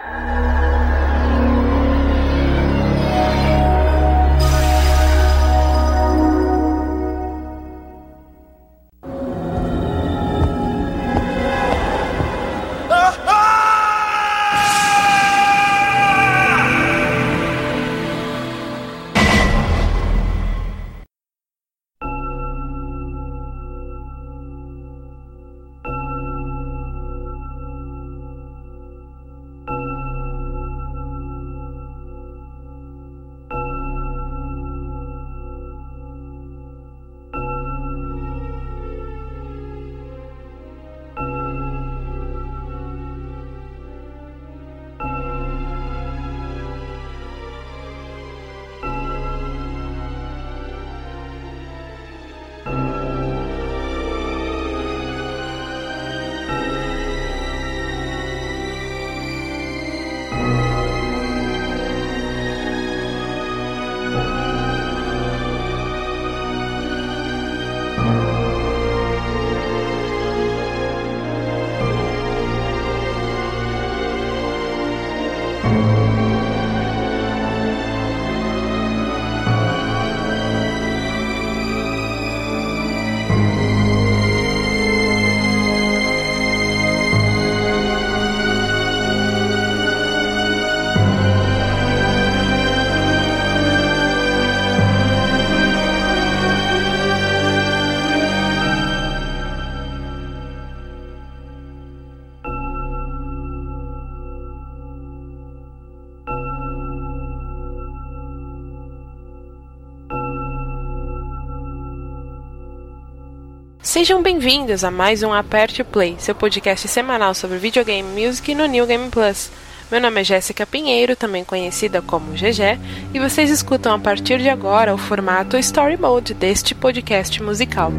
you Sejam bem-vindos a mais um Aperte Play, seu podcast semanal sobre videogame music no New Game Plus. Meu nome é Jéssica Pinheiro, também conhecida como GG, e vocês escutam a partir de agora o formato Story Mode deste podcast musical.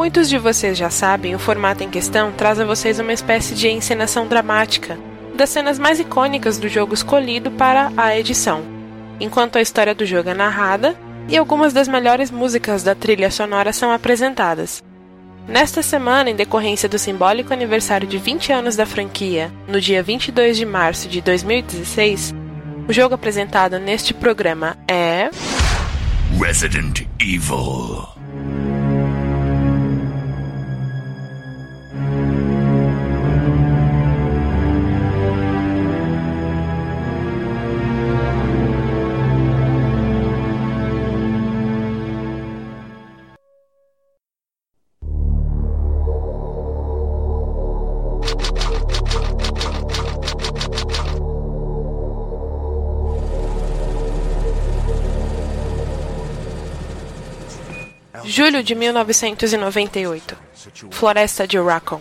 Muitos de vocês já sabem, o formato em questão traz a vocês uma espécie de encenação dramática das cenas mais icônicas do jogo escolhido para a edição, enquanto a história do jogo é narrada e algumas das melhores músicas da trilha sonora são apresentadas. Nesta semana, em decorrência do simbólico aniversário de 20 anos da franquia, no dia 22 de março de 2016, o jogo apresentado neste programa é. Resident Evil. Julho de 1998. Floresta de Raccoon.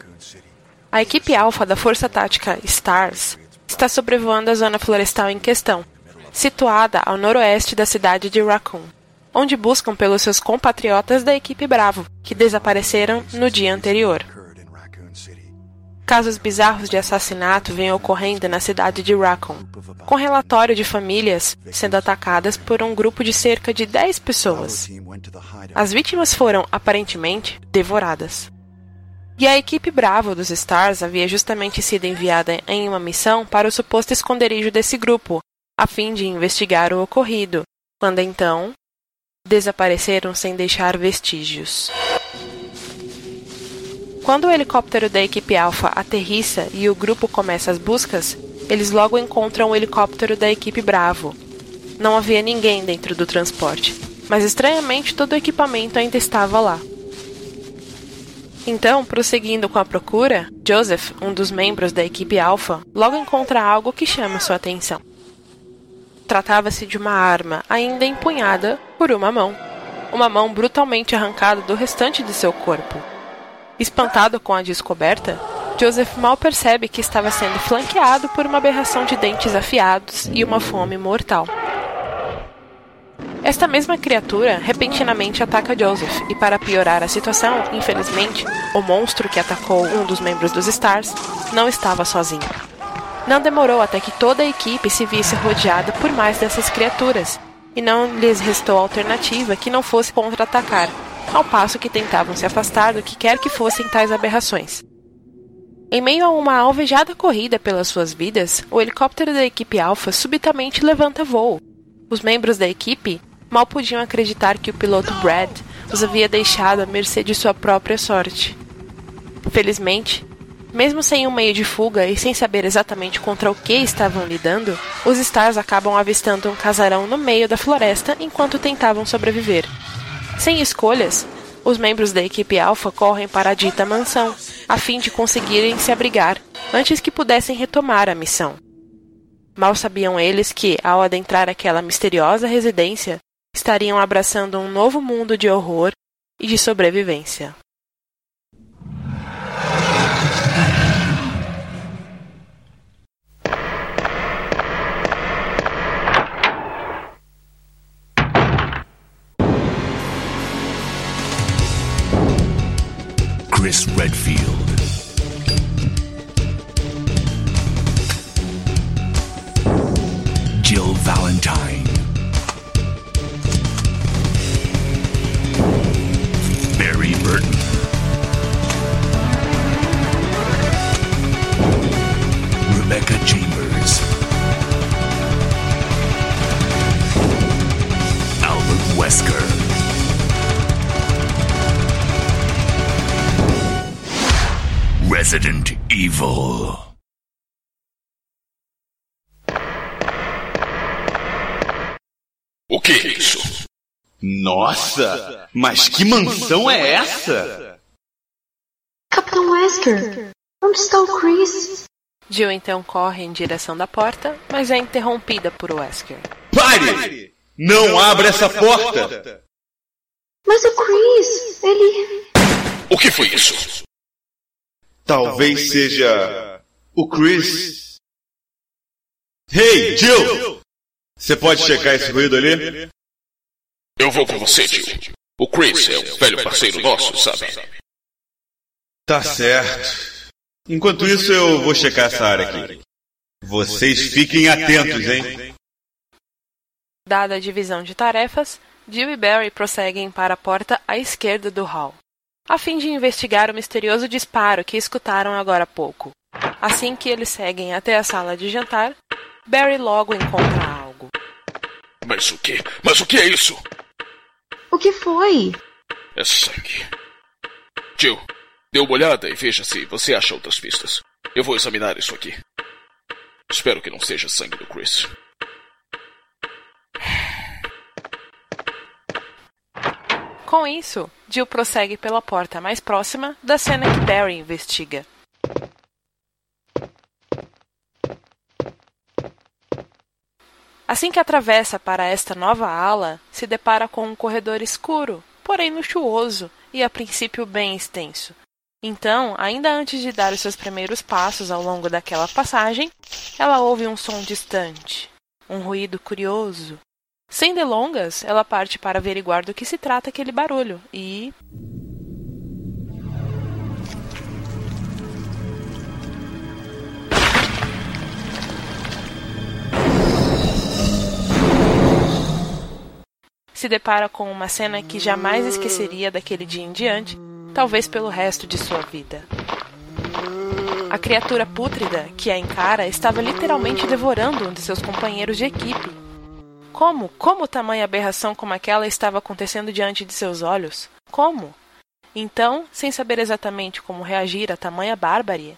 A equipe alfa da Força Tática STARS está sobrevoando a zona florestal em questão, situada ao noroeste da cidade de Raccoon, onde buscam pelos seus compatriotas da equipe Bravo, que desapareceram no dia anterior. Casos bizarros de assassinato vêm ocorrendo na cidade de Raccoon, com relatório de famílias sendo atacadas por um grupo de cerca de 10 pessoas. As vítimas foram, aparentemente, devoradas. E a equipe Bravo dos Stars havia justamente sido enviada em uma missão para o suposto esconderijo desse grupo, a fim de investigar o ocorrido, quando então desapareceram sem deixar vestígios. Quando o helicóptero da equipe Alpha aterrissa e o grupo começa as buscas, eles logo encontram o helicóptero da equipe Bravo. Não havia ninguém dentro do transporte, mas estranhamente todo o equipamento ainda estava lá. Então, prosseguindo com a procura, Joseph, um dos membros da equipe Alpha, logo encontra algo que chama sua atenção. Tratava-se de uma arma ainda empunhada por uma mão. Uma mão brutalmente arrancada do restante de seu corpo. Espantado com a descoberta, Joseph mal percebe que estava sendo flanqueado por uma aberração de dentes afiados e uma fome mortal. Esta mesma criatura repentinamente ataca Joseph, e para piorar a situação, infelizmente, o monstro que atacou um dos membros dos Stars não estava sozinho. Não demorou até que toda a equipe se visse rodeada por mais dessas criaturas, e não lhes restou alternativa que não fosse contra-atacar, ao passo que tentavam se afastar do que quer que fossem tais aberrações. Em meio a uma alvejada corrida pelas suas vidas, o helicóptero da equipe Alpha subitamente levanta voo. Os membros da equipe mal podiam acreditar que o piloto Brad os havia deixado à mercê de sua própria sorte. Felizmente, mesmo sem um meio de fuga e sem saber exatamente contra o que estavam lidando, os Stars acabam avistando um casarão no meio da floresta enquanto tentavam sobreviver. Sem escolhas, os membros da equipe Alpha correm para a dita mansão, a fim de conseguirem se abrigar antes que pudessem retomar a missão. Mal sabiam eles que, ao adentrar aquela misteriosa residência, estariam abraçando um novo mundo de horror e de sobrevivência. Chris Redfield. Jill Valentine. Barry Burton. Rebecca Chambers. Albert Wesker. Resident Evil. O que é isso? Nossa, mas que mansão é essa? Capitão Wesker, onde está o Chris? Jill então corre em direção da porta, mas é interrompida por Wesker. Pare! Não abra essa porta! Mas o Chris, ele. O que foi isso? Talvez seja o Chris. Hey, Jill! Você pode checar esse ruído ali? Eu vou com você, tio. O Chris é um velho parceiro nosso, sabe? Tá certo. Enquanto isso, eu vou checar essa área aqui. Vocês fiquem atentos, hein? Dada a divisão de tarefas, Jill e Barry prosseguem para a porta à esquerda do hall, a fim de investigar o misterioso disparo que escutaram agora há pouco. Assim que eles seguem até a sala de jantar, Barry logo encontra algo. Mas o que? Mas o que é isso? O que foi? É sangue. Jill, dê uma olhada e veja se você acha outras pistas. Eu vou examinar isso aqui. Espero que não seja sangue do Chris. Com isso, Jill prossegue pela porta mais próxima da cena que Barry investiga. Assim que atravessa para esta nova ala, se depara com um corredor escuro, porém luxuoso e a princípio bem extenso. Então, ainda antes de dar os seus primeiros passos ao longo daquela passagem, ela ouve um som distante, um ruído curioso. Sem delongas, ela parte para averiguar do que se trata aquele barulho e. se depara com uma cena que jamais esqueceria daquele dia em diante, talvez pelo resto de sua vida. A criatura pútrida que a encara estava literalmente devorando um de seus companheiros de equipe. Como? Como tamanha aberração como aquela estava acontecendo diante de seus olhos? Como? Então, sem saber exatamente como reagir a tamanha bárbara,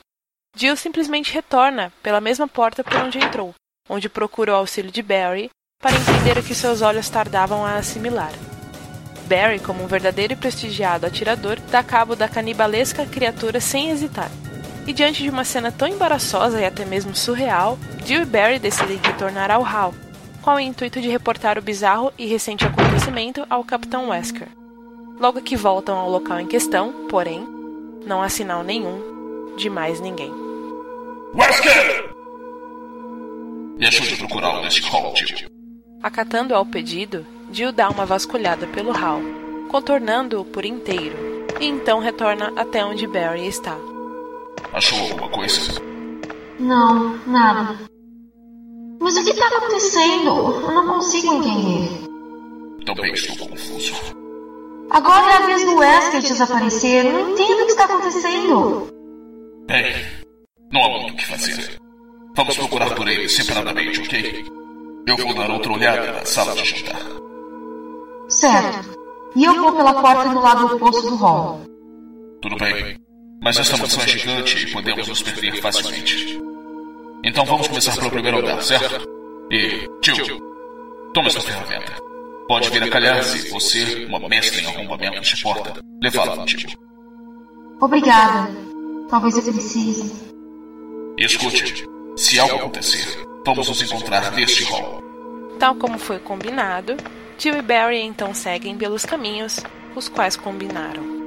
Jill simplesmente retorna pela mesma porta por onde entrou, onde procura o auxílio de Barry para entender o que seus olhos tardavam a assimilar. Barry, como um verdadeiro e prestigiado atirador, dá cabo da canibalesca criatura sem hesitar. E diante de uma cena tão embaraçosa e até mesmo surreal, Jill e Barry decidem retornar ao Hall, com o intuito de reportar o bizarro e recente acontecimento ao Capitão Wesker. Logo que voltam ao local em questão, porém, não há sinal nenhum de mais ninguém. Wesker! Me ajude a procurá-lo neste hall, tio. Acatando ao pedido, Jill dá uma vasculhada pelo hall, contornando-o por inteiro, e então retorna até onde Barry está. Achou alguma coisa? Não, nada. Mas o que está acontecendo? Eu não consigo entender. Também estou confuso. Agora é a vez do Wesker desaparecer. Eu não entendo o que está acontecendo. Bem, não há muito o que fazer. Vamos procurar por ele separadamente, ok? Eu vou dar outra olhada na sala de jantar. Certo. E eu vou pela porta do lado oposto do hall. Tudo bem. Mas esta mansão é gigante e podemos nos perder facilmente. Então vamos começar pelo primeiro andar, certo? E, tio, toma esta ferramenta. Pode vir a calhar se você, uma mestra em arrombamentos de porta, levá-la contigo. Obrigada. Talvez eu precise. Escute, se algo acontecer, vamos nos encontrar neste hall. Tal como foi combinado, Jill e Barry então seguem pelos caminhos os quais combinaram.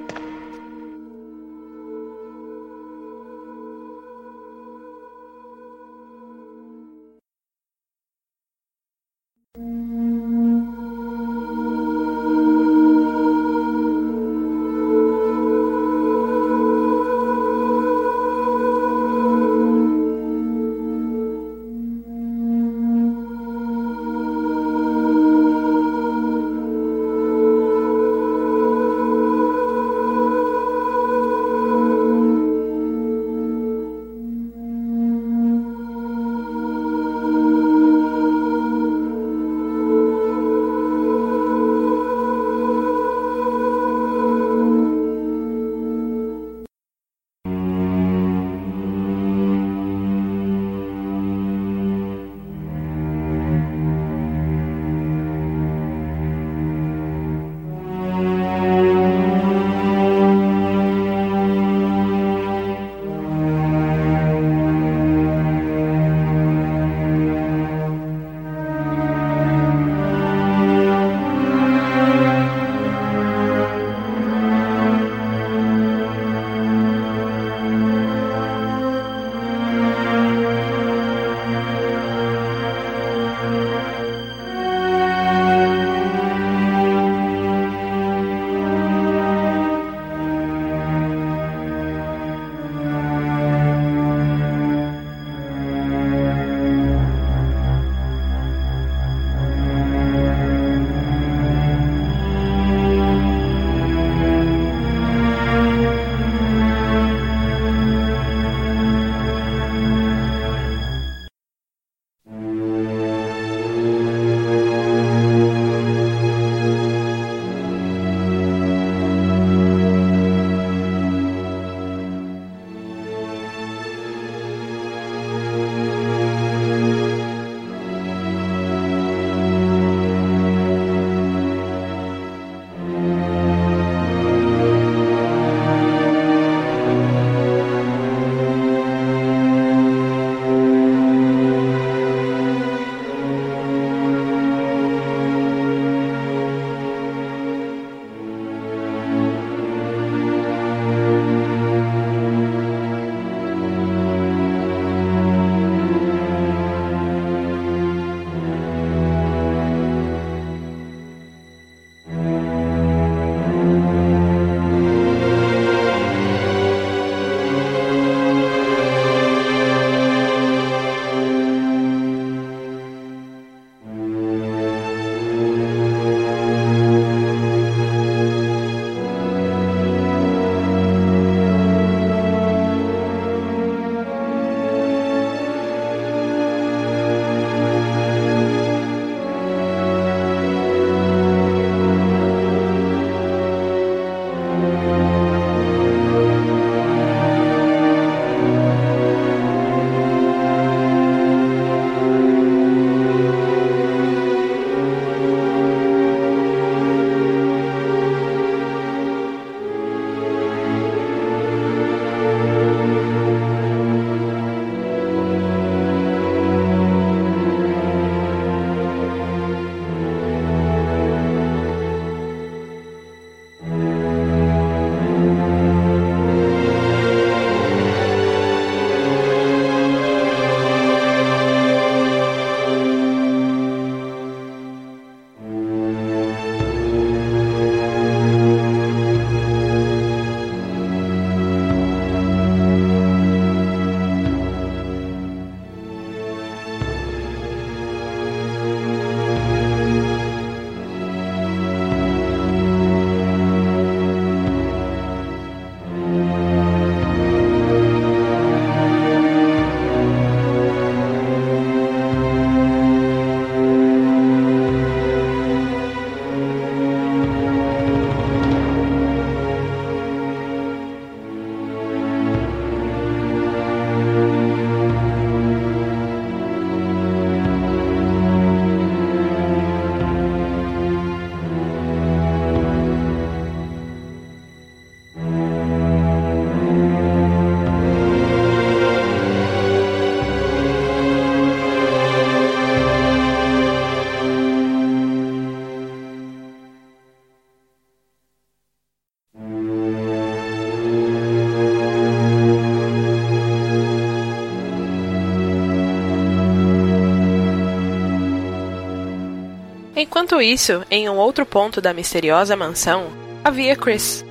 Enquanto isso, em um outro ponto da misteriosa mansão, havia Chris.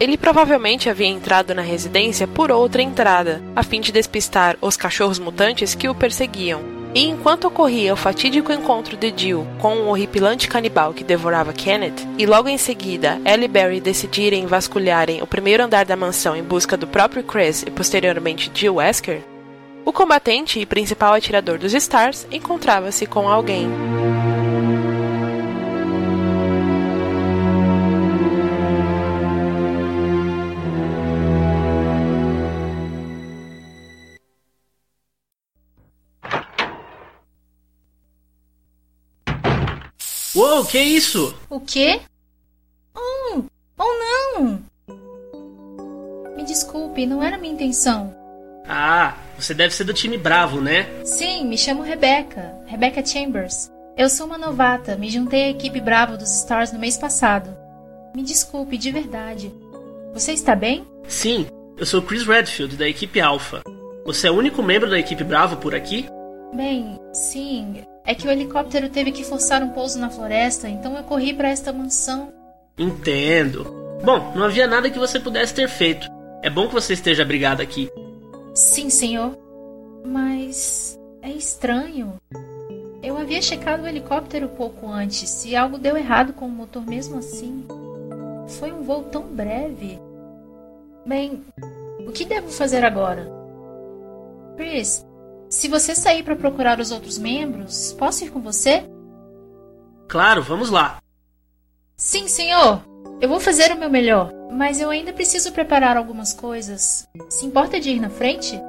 Ele provavelmente havia entrado na residência por outra entrada, a fim de despistar os cachorros mutantes que o perseguiam. E enquanto ocorria o fatídico encontro de Jill com o um horripilante canibal que devorava Kenneth, e logo em seguida Ellie e Barry decidirem vasculharem o primeiro andar da mansão em busca do próprio Chris e posteriormente Jill Wesker, o combatente e principal atirador dos Stars encontrava-se com alguém. Uou, que isso? O quê? Oh, oh não! Me desculpe, não era minha intenção. Ah, você deve ser do time Bravo, né? Sim, me chamo Rebecca, Rebecca Chambers. Eu sou uma novata, me juntei à equipe Bravo dos Stars no mês passado. Me desculpe, de verdade. Você está bem? Sim, eu sou Chris Redfield, da equipe Alpha. Você é o único membro da equipe Bravo por aqui? Bem, sim. É que o helicóptero teve que forçar um pouso na floresta, então eu corri para esta mansão. Entendo. Bom, não havia nada que você pudesse ter feito. É bom que você esteja abrigado aqui. Sim, senhor. Mas é estranho. Eu havia checado o helicóptero pouco antes e algo deu errado com o motor mesmo assim. Foi um voo tão breve. Bem, o que devo fazer agora? Chris, se você sair para procurar os outros membros, posso ir com você? Claro, vamos lá. Sim, senhor. Eu vou fazer o meu melhor, mas eu ainda preciso preparar algumas coisas. Se importa de ir na frente?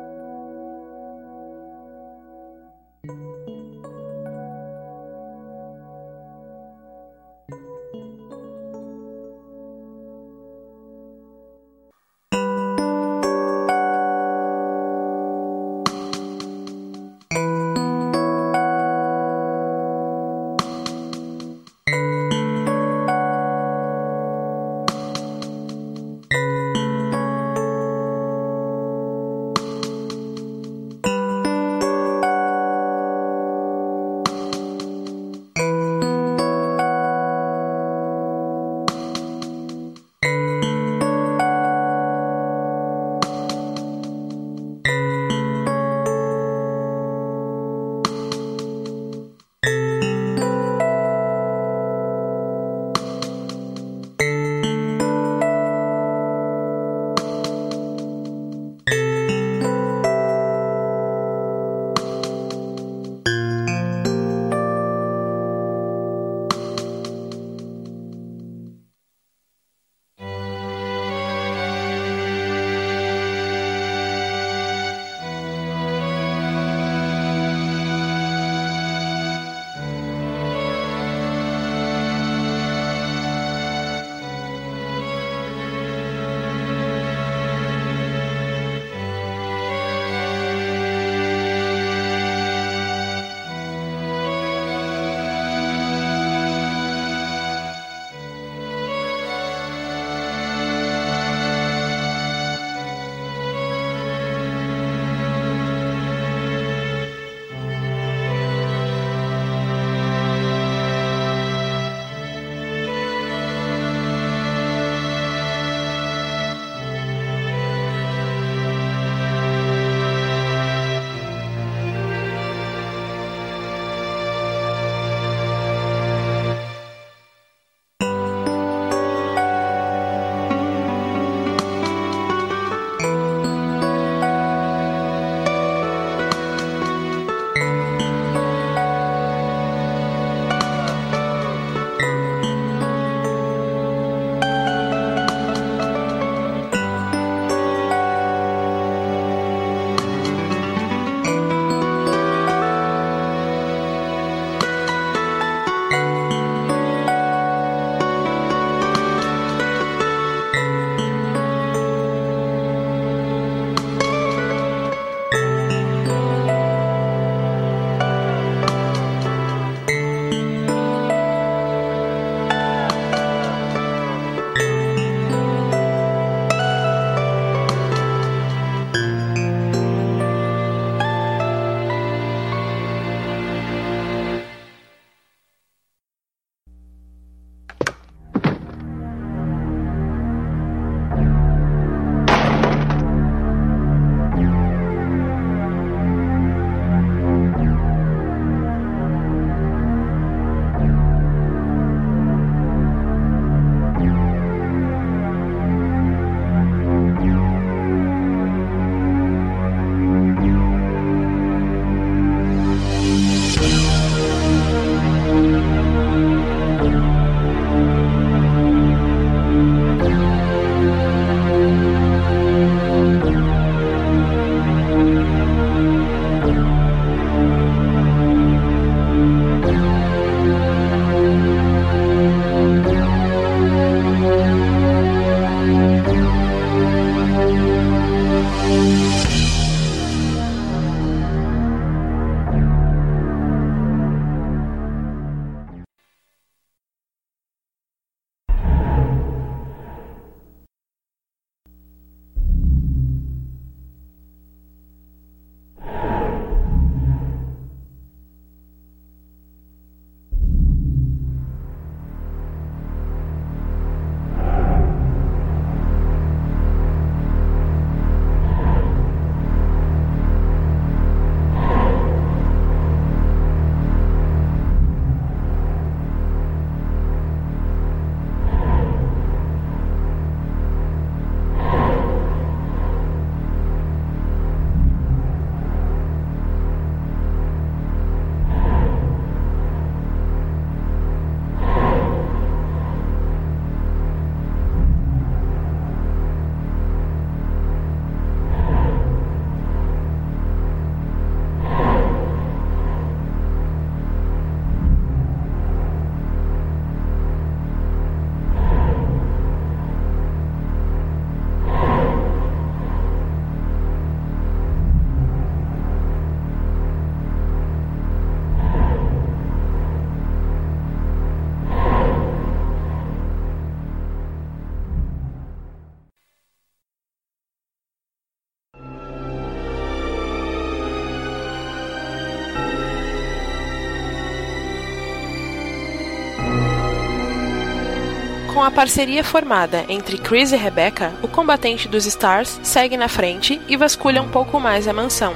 A parceria formada entre Chris e Rebecca, o combatente dos Stars segue na frente e vasculha um pouco mais a mansão.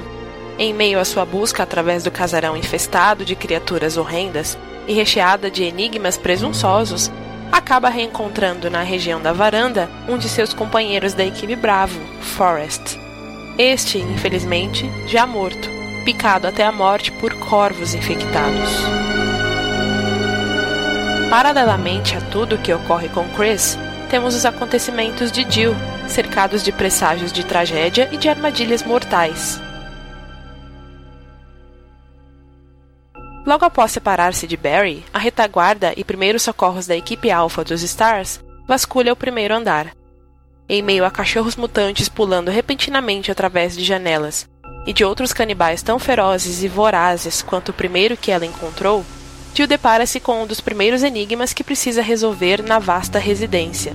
Em meio à sua busca através do casarão infestado de criaturas horrendas e recheada de enigmas presunçosos, acaba reencontrando na região da varanda um de seus companheiros da equipe Bravo, Forrest. Este, infelizmente, já morto, picado até a morte por corvos infectados. Paralelamente a tudo o que ocorre com Chris, temos os acontecimentos de Jill, cercados de presságios de tragédia e de armadilhas mortais. Logo após separar-se de Barry, a retaguarda e primeiros socorros da equipe Alpha dos Stars vasculha o primeiro andar. Em meio a cachorros mutantes pulando repentinamente através de janelas e de outros canibais tão ferozes e vorazes quanto o primeiro que ela encontrou, Jill depara-se com um dos primeiros enigmas que precisa resolver na vasta residência.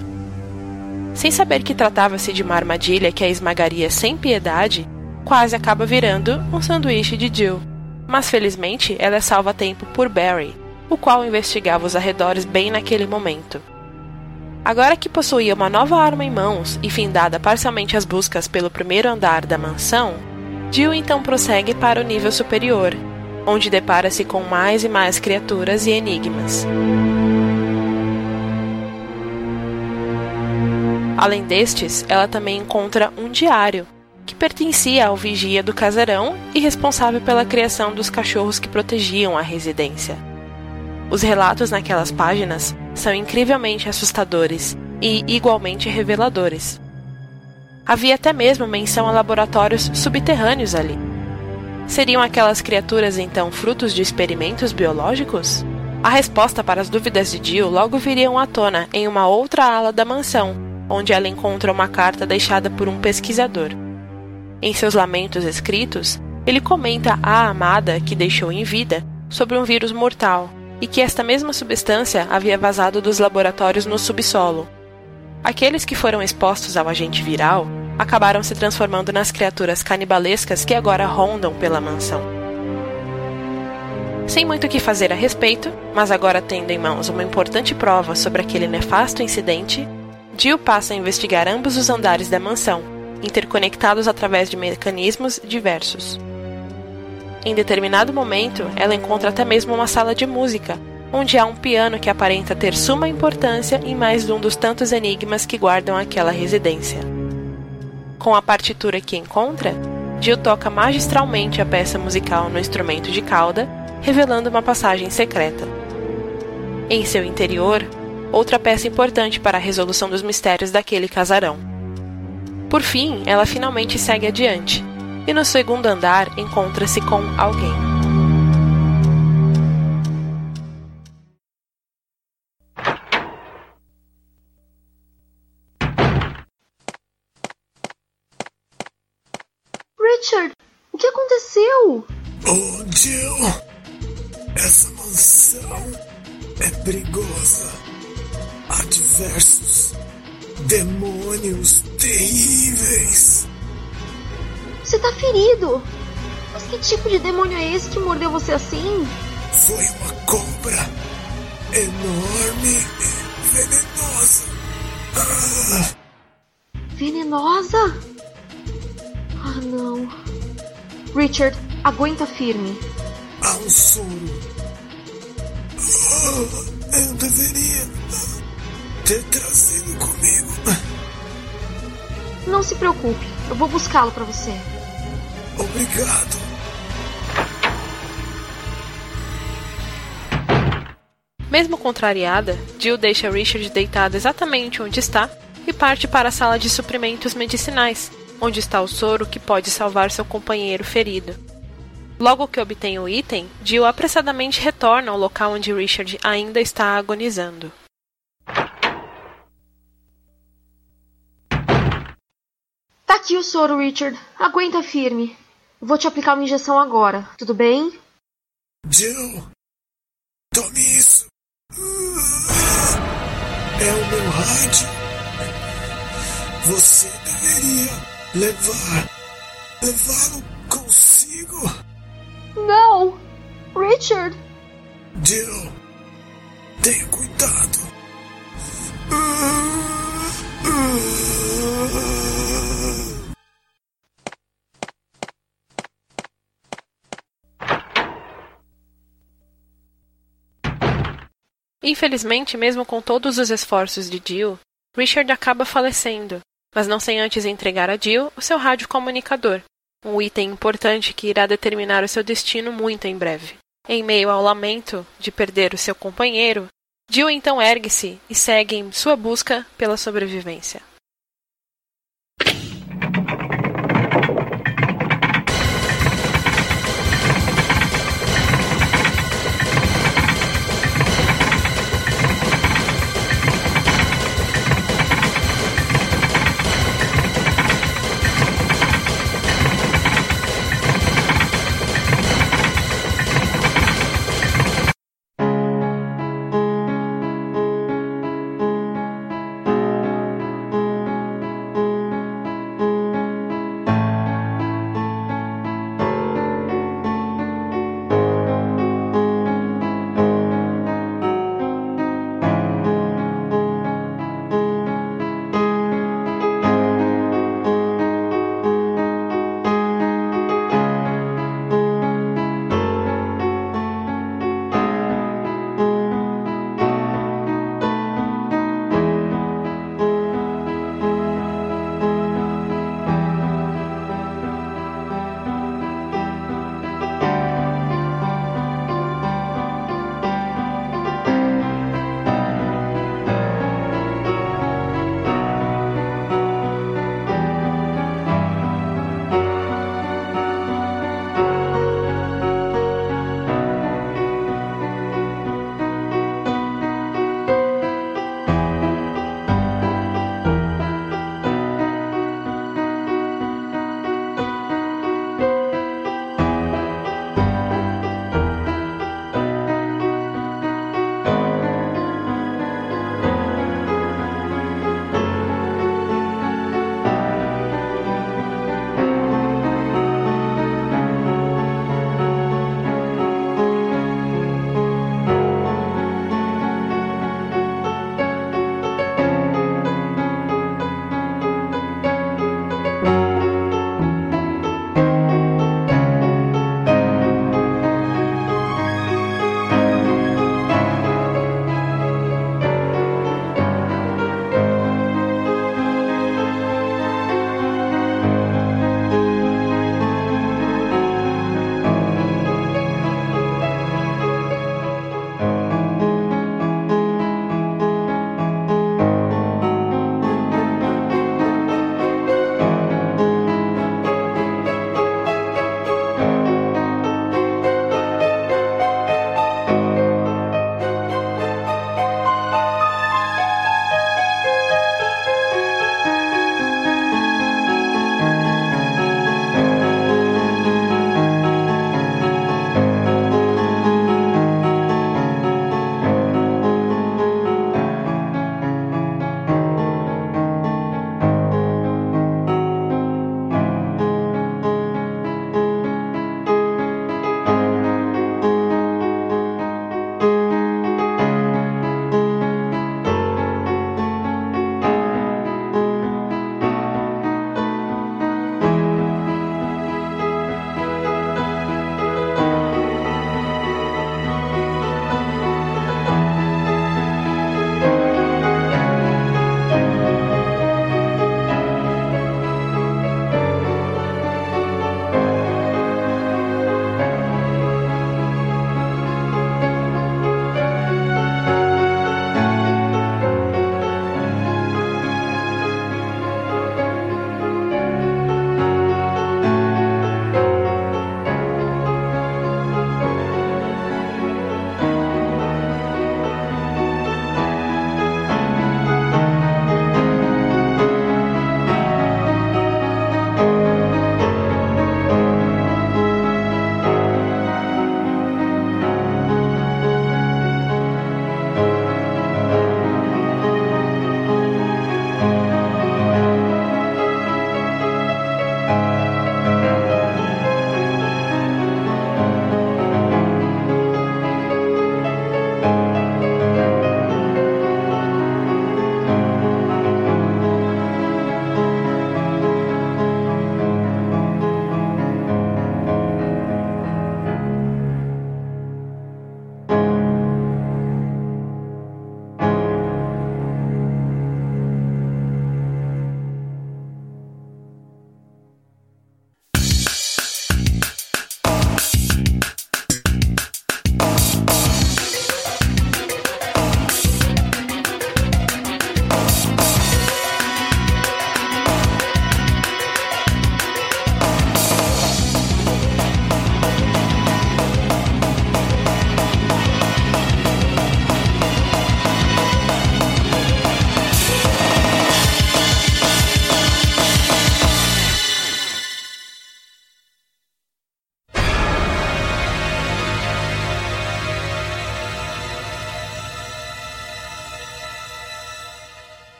Sem saber que tratava-se de uma armadilha que a esmagaria sem piedade, quase acaba virando um sanduíche de Jill mas felizmente ela é salva a tempo por Barry, o qual investigava os arredores bem naquele momento. Agora que possuía uma nova arma em mãos e findada parcialmente as buscas pelo primeiro andar da mansão, Jill então prossegue para o nível superior, onde depara-se com mais e mais criaturas e enigmas. Além destes, ela também encontra um diário, que pertencia ao vigia do casarão e responsável pela criação dos cachorros que protegiam a residência. Os relatos naquelas páginas são incrivelmente assustadores e igualmente reveladores. Havia até mesmo menção a laboratórios subterrâneos ali. Seriam aquelas criaturas então frutos de experimentos biológicos? A resposta para as dúvidas de Jill logo viriam à tona em uma outra ala da mansão, onde ela encontra uma carta deixada por um pesquisador. Em seus lamentos escritos, ele comenta a amada que deixou em vida sobre um vírus mortal e que esta mesma substância havia vazado dos laboratórios no subsolo. Aqueles que foram expostos ao agente viral acabaram se transformando nas criaturas canibalescas que agora rondam pela mansão. Sem muito o que fazer a respeito, mas agora tendo em mãos uma importante prova sobre aquele nefasto incidente, Jill passa a investigar ambos os andares da mansão interconectados através de mecanismos diversos. Em determinado momento, ela encontra até mesmo uma sala de música, onde há um piano que aparenta ter suma importância em mais de um dos tantos enigmas que guardam aquela residência. Com a partitura que encontra, Jill toca magistralmente a peça musical no instrumento de cauda, revelando uma passagem secreta. Em seu interior, outra peça importante para a resolução dos mistérios daquele casarão. Por fim, ela finalmente segue adiante e no segundo andar encontra-se com alguém. Richard, o que aconteceu? Oh, Jill, essa mansão é perigosa. Há diversos Demônios terríveis! Você tá ferido! Mas que tipo de demônio é esse que mordeu você assim? Foi uma cobra enorme e venenosa. Ah. Venenosa? Ah, não. Richard, aguenta firme. Há um soro. Ah, eu deveria ter trazido comigo. Não se preocupe, eu vou buscá-lo para você. Obrigado. Mesmo contrariada, Jill deixa Richard deitado exatamente onde está e parte para a sala de suprimentos medicinais, onde está o soro que pode salvar seu companheiro ferido. Logo que obtém o item, Jill apressadamente retorna ao local onde Richard ainda está agonizando. Tá aqui o soro, Richard. Aguenta firme. vou te aplicar uma injeção agora, tudo bem? Jill, tome isso. É o meu rádio. Você deveria Levar. Levá-lo consigo. Não! Richard! Jill, tenha cuidado. Infelizmente, mesmo com todos os esforços de Jill, Richard acaba falecendo mas não sem antes entregar a Jill o seu rádio comunicador, um item importante que irá determinar o seu destino muito em breve. Em meio ao lamento de perder o seu companheiro, Jill então ergue-se e segue em sua busca pela sobrevivência.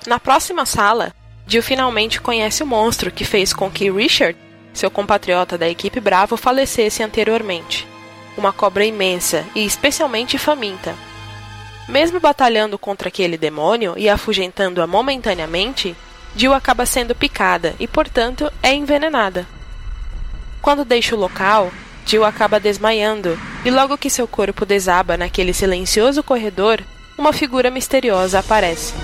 Na próxima sala, Jill finalmente conhece o monstro que fez com que Richard, seu compatriota da equipe Bravo, falecesse anteriormente. Uma cobra imensa e especialmente faminta. Mesmo batalhando contra aquele demônio e afugentando-a momentaneamente, Jill acaba sendo picada e, portanto, é envenenada. Quando deixa o local, Jill acaba desmaiando, e logo que seu corpo desaba naquele silencioso corredor, uma figura misteriosa aparece.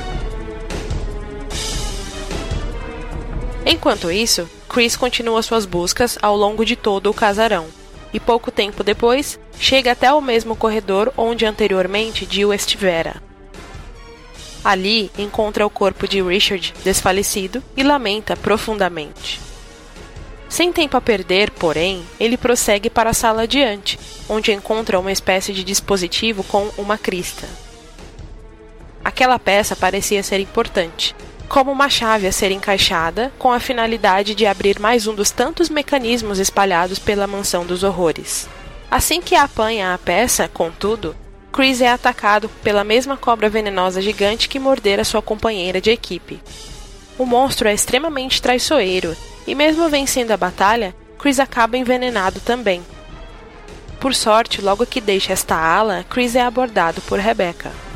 Enquanto isso, Chris continua suas buscas ao longo de todo o casarão, e pouco tempo depois, chega até o mesmo corredor onde anteriormente Jill estivera. Ali encontra o corpo de Richard desfalecido e lamenta profundamente. Sem tempo a perder, porém, ele prossegue para a sala adiante, onde encontra uma espécie de dispositivo com uma crista. Aquela peça parecia ser importante, como uma chave a ser encaixada com a finalidade de abrir mais um dos tantos mecanismos espalhados pela mansão dos horrores. Assim que apanha a peça, contudo, Chris é atacado pela mesma cobra venenosa gigante que mordera sua companheira de equipe. O monstro é extremamente traiçoeiro, e mesmo vencendo a batalha, Chris acaba envenenado também. Por sorte, logo que deixa esta ala, Chris é abordado por Rebecca.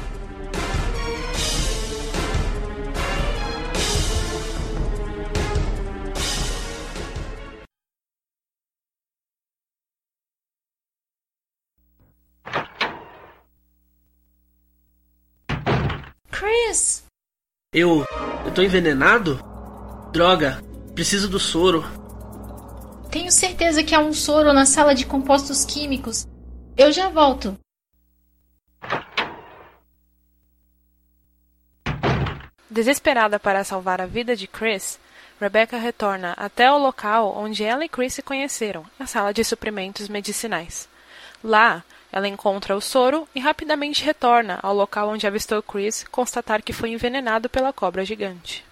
Chris! Eu. Eu tô envenenado? Droga, preciso do soro. Tenho certeza que há um soro na sala de compostos químicos. Eu já volto. Desesperada para salvar a vida de Chris, Rebecca retorna até o local onde ela e Chris se conheceram, a sala de suprimentos medicinais. Lá, ela encontra o soro e rapidamente retorna ao local onde avistou Chris constatar que foi envenenado pela cobra gigante.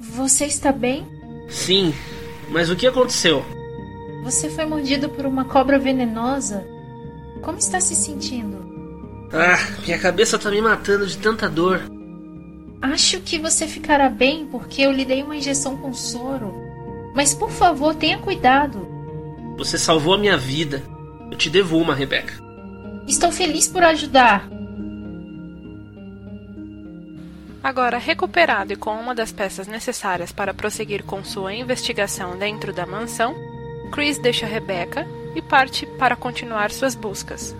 Você está bem? Sim, mas o que aconteceu? Você foi mordido por uma cobra venenosa? Como está se sentindo? Ah, minha cabeça tá me matando de tanta dor. Acho que você ficará bem porque eu lhe dei uma injeção com soro. Mas por favor, tenha cuidado. Você salvou a minha vida. Eu te devo uma, Rebecca. Estou feliz por ajudar. Agora, recuperado e com uma das peças necessárias para prosseguir com sua investigação dentro da mansão, Chris deixa Rebecca e parte para continuar suas buscas.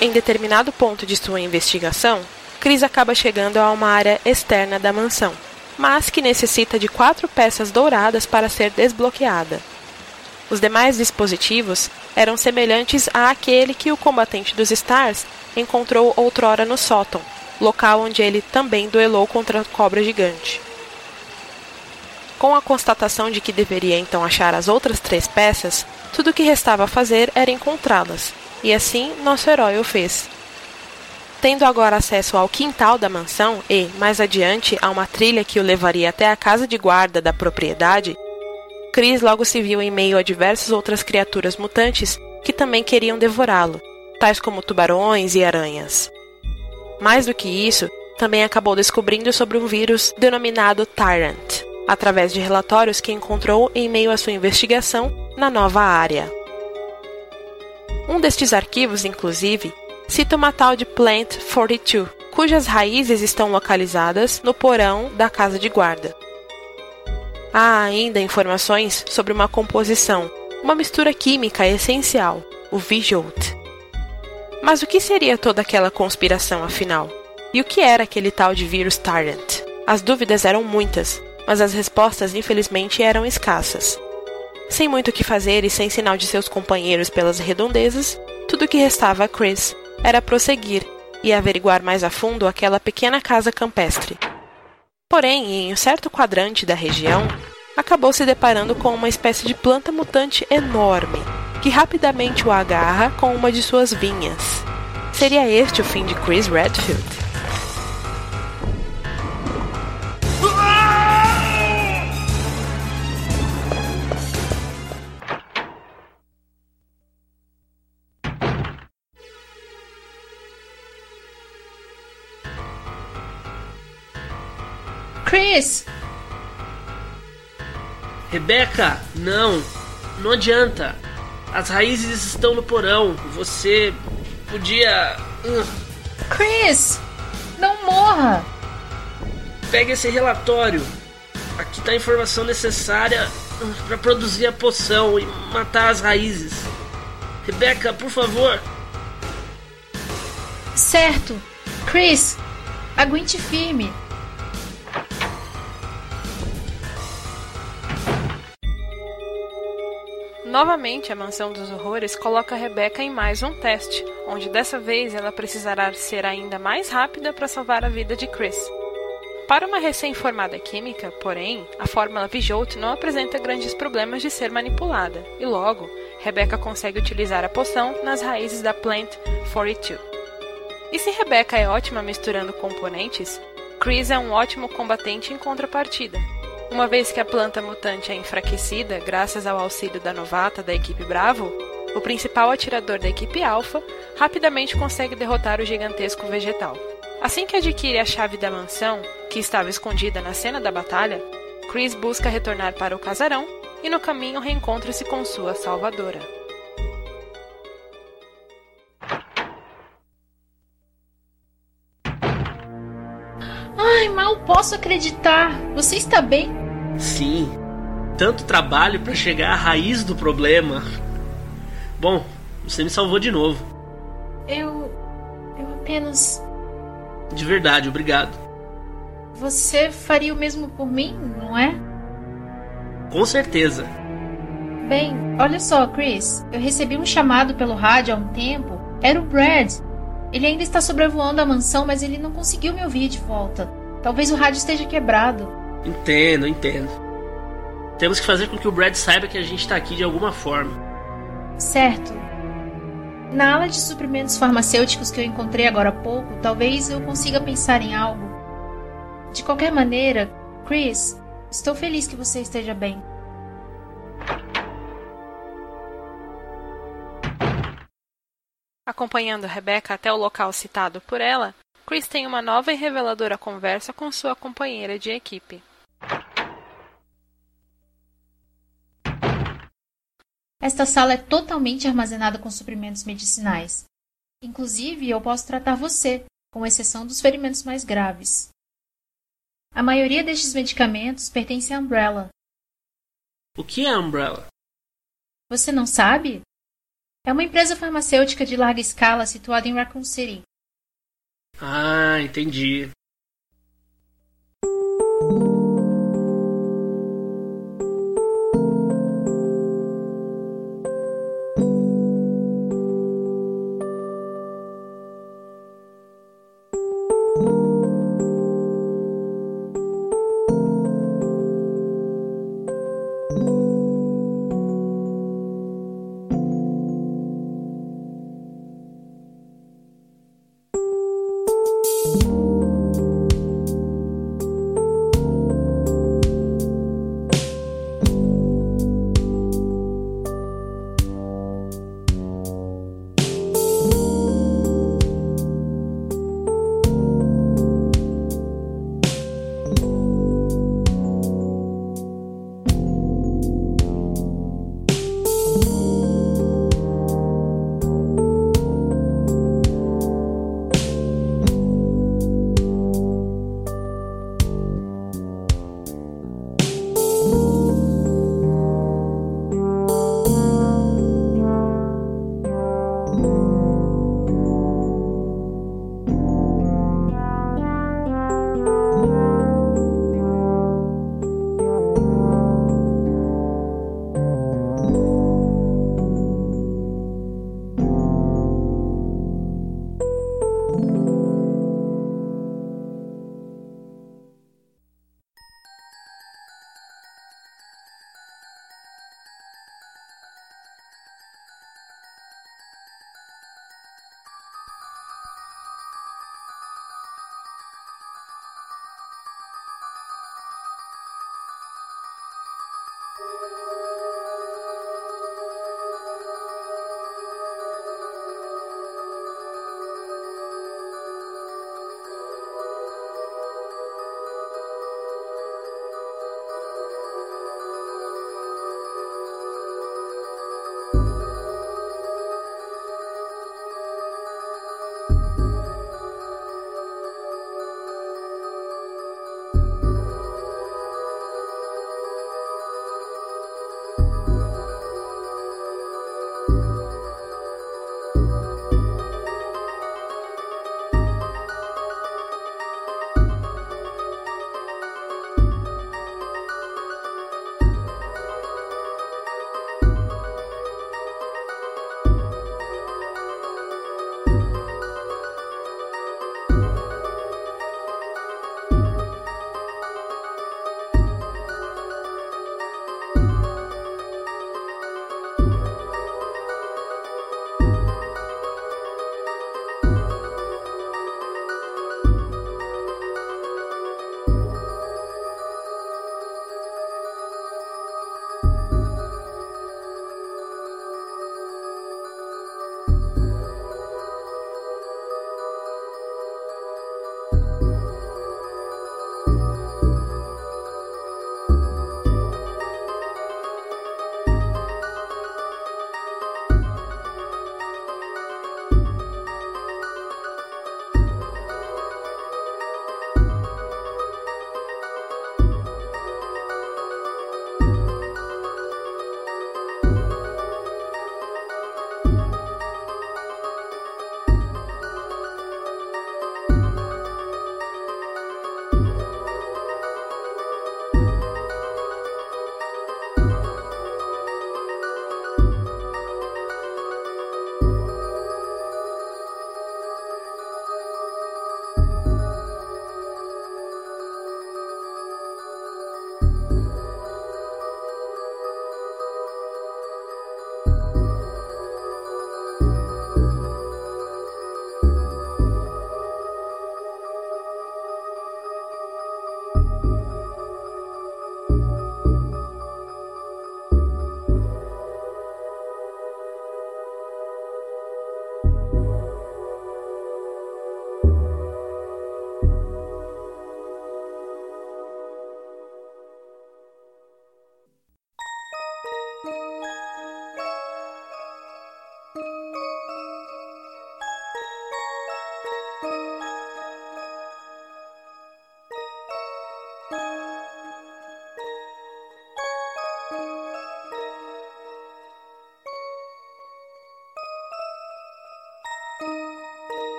Em determinado ponto de sua investigação, Chris acaba chegando a uma área externa da mansão, mas que necessita de quatro peças douradas para ser desbloqueada. Os demais dispositivos eram semelhantes àquele que o combatente dos Stars encontrou outrora no sótão, local onde ele também duelou contra a cobra gigante. Com a constatação de que deveria então achar as outras três peças, tudo o que restava fazer era encontrá-las, e assim nosso herói o fez, Tendo agora acesso ao quintal da mansão e, mais adiante, a uma trilha que o levaria até a casa de guarda da propriedade, Chris logo se viu em meio a diversas outras criaturas mutantes que também queriam devorá-lo, tais como tubarões e aranhas. Mais do que isso, também acabou descobrindo sobre um vírus denominado Tyrant, através de relatórios que encontrou em meio à sua investigação na nova área. Um destes arquivos, inclusive, cita uma tal de Plant 42, cujas raízes estão localizadas no porão da casa de guarda. Há ainda informações sobre uma composição, uma mistura química essencial, o Vijolt. Mas o que seria toda aquela conspiração, afinal? E o que era aquele tal de vírus Tyrant? As dúvidas eram muitas, mas as respostas infelizmente eram escassas. Sem muito o que fazer e sem sinal de seus companheiros pelas redondezas, tudo o que restava a Chris era prosseguir e averiguar mais a fundo aquela pequena casa campestre. Porém, em um certo quadrante da região, acabou se deparando com uma espécie de planta mutante enorme, que rapidamente o agarra com uma de suas vinhas. Seria este o fim de Chris Redfield? Chris! Rebeca, não! Não adianta! As raízes estão no porão. Você podia. Chris! Não morra! Pegue esse relatório. Aqui está a informação necessária para produzir a poção e matar as raízes. Rebeca, por favor. Certo. Chris, aguente firme. Novamente, a Mansão dos Horrores coloca Rebecca em mais um teste, onde dessa vez ela precisará ser ainda mais rápida para salvar a vida de Chris. Para uma recém-formada química, porém, a fórmula Vijolt não apresenta grandes problemas de ser manipulada, e logo, Rebecca consegue utilizar a poção nas raízes da Plant 42. E se Rebecca é ótima misturando componentes, Chris é um ótimo combatente em contrapartida, uma vez que a planta mutante é enfraquecida graças ao auxílio da novata da equipe Bravo, o principal atirador da equipe Alpha rapidamente consegue derrotar o gigantesco vegetal. Assim que adquire a chave da mansão, que estava escondida na cena da batalha, Chris busca retornar para o casarão e no caminho reencontra-se com sua salvadora. Ai, mal posso acreditar. Você está bem? Sim. Tanto trabalho para chegar à raiz do problema. Bom, você me salvou de novo. Eu. Eu apenas. De verdade, obrigado. Você faria o mesmo por mim, não é? Com certeza. Bem, olha só, Chris. Eu recebi um chamado pelo rádio há um tempo. Era o Brad. Ele ainda está sobrevoando a mansão, mas ele não conseguiu me ouvir de volta. Talvez o rádio esteja quebrado. Entendo, entendo. Temos que fazer com que o Brad saiba que a gente está aqui de alguma forma. Certo. Na ala de suprimentos farmacêuticos que eu encontrei agora há pouco, talvez eu consiga pensar em algo. De qualquer maneira, Chris, estou feliz que você esteja bem. Acompanhando Rebecca até o local citado por ela, Chris tem uma nova e reveladora conversa com sua companheira de equipe. Esta sala é totalmente armazenada com suprimentos medicinais. Inclusive, eu posso tratar você, com exceção dos ferimentos mais graves. A maioria destes medicamentos pertence à Umbrella. O que é a Umbrella? Você não sabe? É uma empresa farmacêutica de larga escala situada em Raccoon City. Ah, entendi.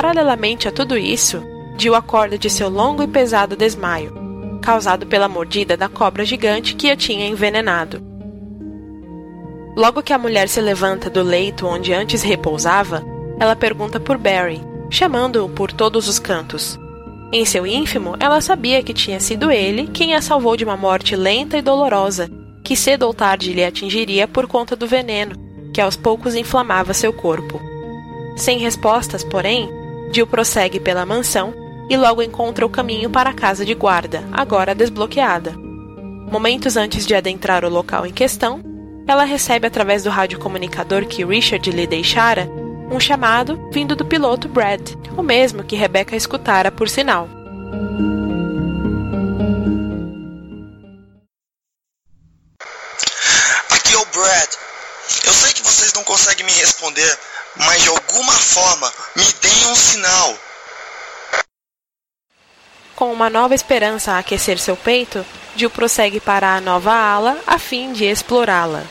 Paralelamente a tudo isso, Jill acorda de seu longo e pesado desmaio, causado pela mordida da cobra gigante que a tinha envenenado. Logo que a mulher se levanta do leito onde antes repousava, ela pergunta por Barry, chamando-o por todos os cantos. Em seu ínfimo, ela sabia que tinha sido ele quem a salvou de uma morte lenta e dolorosa, que cedo ou tarde lhe atingiria por conta do veneno, que aos poucos inflamava seu corpo. Sem respostas, porém, Jill prossegue pela mansão e logo encontra o caminho para a casa de guarda, agora desbloqueada. Momentos antes de adentrar o local em questão, ela recebe através do radiocomunicador que Richard lhe deixara um chamado vindo do piloto Brad, o mesmo que Rebecca escutara por sinal. Forma me deem um sinal. Com uma nova esperança a aquecer seu peito, Jill prossegue para a nova ala a fim de explorá-la.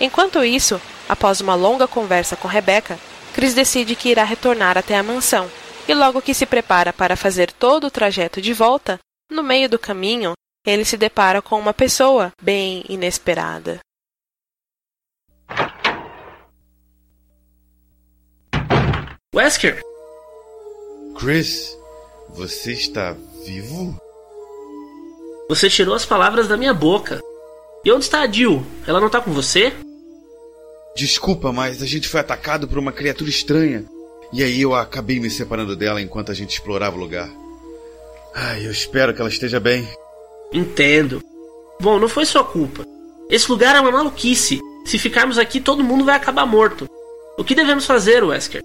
Enquanto isso, após uma longa conversa com Rebecca, Chris decide que irá retornar até a mansão, e logo que se prepara para fazer todo o trajeto de volta, no meio do caminho, ele se depara com uma pessoa bem inesperada. Wesker! Chris, você está vivo? Você tirou as palavras da minha boca. E onde está a Jill? Ela não está com você? Desculpa, mas a gente foi atacado por uma criatura estranha. E aí eu acabei me separando dela enquanto a gente explorava o lugar. Ai, eu espero que ela esteja bem. Entendo. Bom, não foi sua culpa. Esse lugar é uma maluquice. Se ficarmos aqui, todo mundo vai acabar morto. O que devemos fazer, Wesker?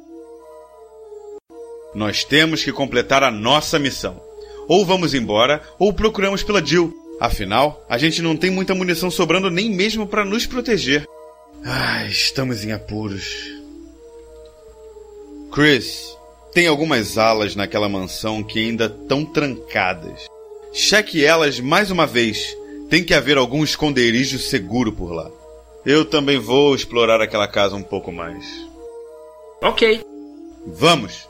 Nós temos que completar a nossa missão. Ou vamos embora, ou procuramos pela Jill. Afinal, a gente não tem muita munição sobrando nem mesmo para nos proteger. Ai, estamos em apuros. Chris, tem algumas alas naquela mansão que ainda estão trancadas. Cheque elas mais uma vez. Tem que haver algum esconderijo seguro por lá. Eu também vou explorar aquela casa um pouco mais. Ok. Vamos!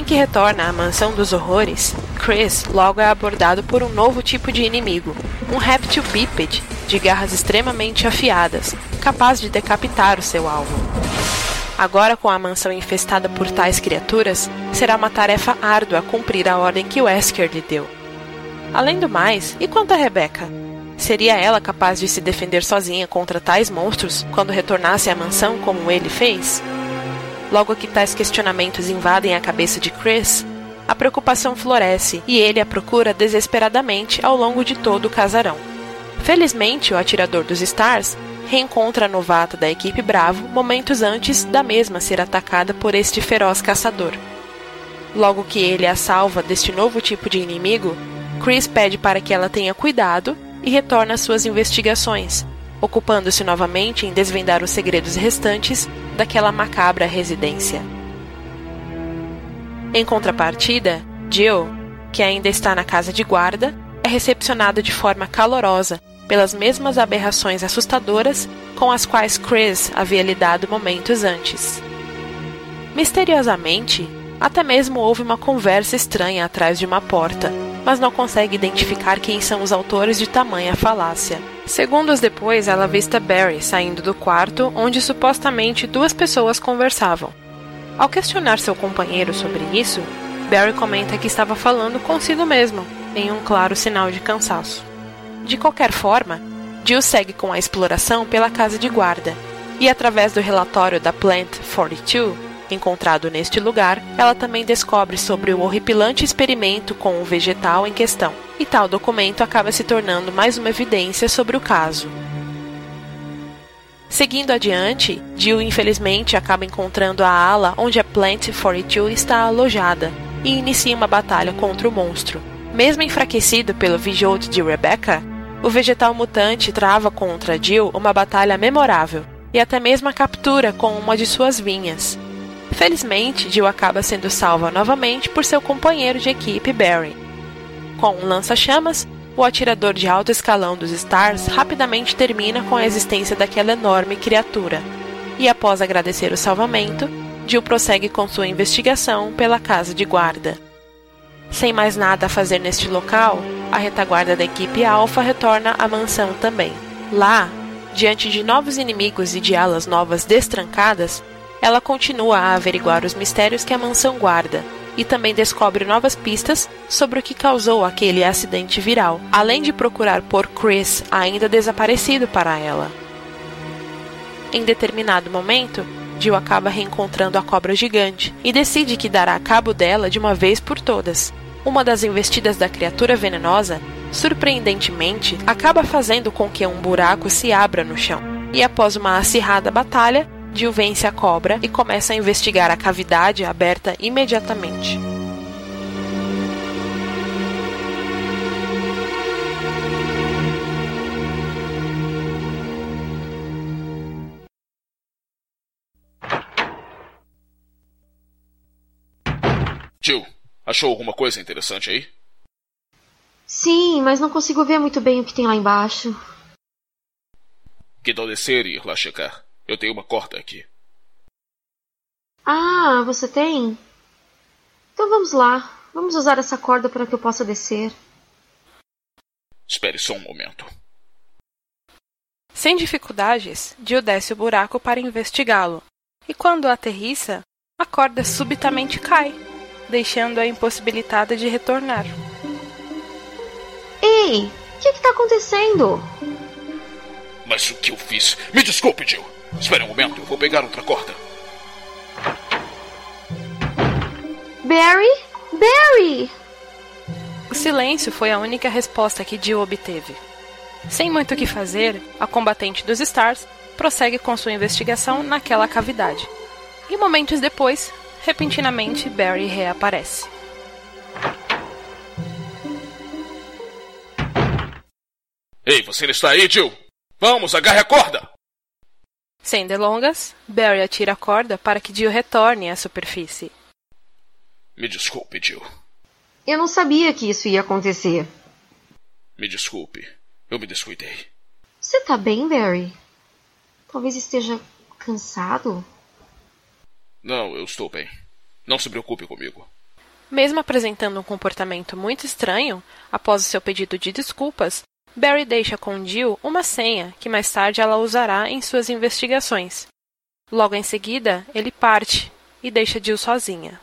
Assim que retorna à mansão dos horrores, Chris logo é abordado por um novo tipo de inimigo, um réptil bípede de garras extremamente afiadas, capaz de decapitar o seu alvo. Agora, com a mansão infestada por tais criaturas, será uma tarefa árdua cumprir a ordem que Wesker lhe deu. Além do mais, e quanto a Rebecca? Seria ela capaz de se defender sozinha contra tais monstros quando retornasse à mansão como ele fez? Logo que tais questionamentos invadem a cabeça de Chris, a preocupação floresce e ele a procura desesperadamente ao longo de todo o casarão. Felizmente, o atirador dos Stars reencontra a novata da equipe Bravo momentos antes da mesma ser atacada por este feroz caçador. Logo que ele a salva deste novo tipo de inimigo, Chris pede para que ela tenha cuidado e retorna às suas investigações, ocupando-se novamente em desvendar os segredos restantes daquela macabra residência. Em contrapartida, Jill, que ainda está na casa de guarda, é recepcionada de forma calorosa pelas mesmas aberrações assustadoras com as quais Chris havia lidado momentos antes. Misteriosamente, até mesmo houve uma conversa estranha atrás de uma porta, mas não consegue identificar quem são os autores de tamanha falácia. Segundos depois, ela avista Barry saindo do quarto onde supostamente duas pessoas conversavam. Ao questionar seu companheiro sobre isso, Barry comenta que estava falando consigo mesmo, em um claro sinal de cansaço. De qualquer forma, Jill segue com a exploração pela casa de guarda, e através do relatório da Plant 42, encontrado neste lugar, ela também descobre sobre o horripilante experimento com o vegetal em questão, e tal documento acaba se tornando mais uma evidência sobre o caso. Seguindo adiante, Jill infelizmente acaba encontrando a ala onde a Plant 42 está alojada e inicia uma batalha contra o monstro. Mesmo enfraquecido pelo Vijold de Rebecca, o vegetal mutante trava contra Jill uma batalha memorável e até mesmo a captura com uma de suas vinhas. Felizmente, Jill acaba sendo salva novamente por seu companheiro de equipe Barry. Com um lança-chamas, o atirador de alto escalão dos Stars rapidamente termina com a existência daquela enorme criatura. E após agradecer o salvamento, Jill prossegue com sua investigação pela casa de guarda. Sem mais nada a fazer neste local, a retaguarda da equipe Alpha retorna à mansão também. Lá, diante de novos inimigos e de alas novas destrancadas, ela continua a averiguar os mistérios que a mansão guarda e também descobre novas pistas sobre o que causou aquele acidente viral, além de procurar por Chris, ainda desaparecido, para ela. Em determinado momento, Jill acaba reencontrando a cobra gigante e decide que dará cabo dela de uma vez por todas. Uma das investidas da criatura venenosa, surpreendentemente, acaba fazendo com que um buraco se abra no chão. E após uma acirrada batalha, Jill vence a cobra e começa a investigar a cavidade aberta imediatamente. Jill, achou alguma coisa interessante aí? Sim, mas não consigo ver muito bem o que tem lá embaixo. Que tal descer e ir lá checar? Eu tenho uma corda aqui. Ah, você tem? Então vamos lá. Vamos usar essa corda para que eu possa descer. Espere só um momento. Sem dificuldades, Jill desce o buraco para investigá-lo. E quando aterrissa, a corda subitamente cai, deixando-a impossibilitada de retornar. Ei, o que está acontecendo? Mas o que eu fiz? Me desculpe, Jill. Espere um momento, eu vou pegar outra corda. Barry? Barry! O silêncio foi a única resposta que Jill obteve. Sem muito o que fazer, a combatente dos Stars prossegue com sua investigação naquela cavidade. E momentos depois, repentinamente, Barry reaparece. Ei, você está aí, Jill? Vamos, agarre a corda! Sem delongas, Barry atira a corda para que Jill retorne à superfície. Me desculpe, Jill. Eu não sabia que isso ia acontecer. Me desculpe. Eu me descuidei. Você tá bem, Barry? Talvez esteja cansado? Não, eu estou bem. Não se preocupe comigo. Mesmo apresentando um comportamento muito estranho, após o seu pedido de desculpas, Barry deixa com Jill uma senha que mais tarde ela usará em suas investigações. Logo em seguida, ele parte e deixa Jill sozinha.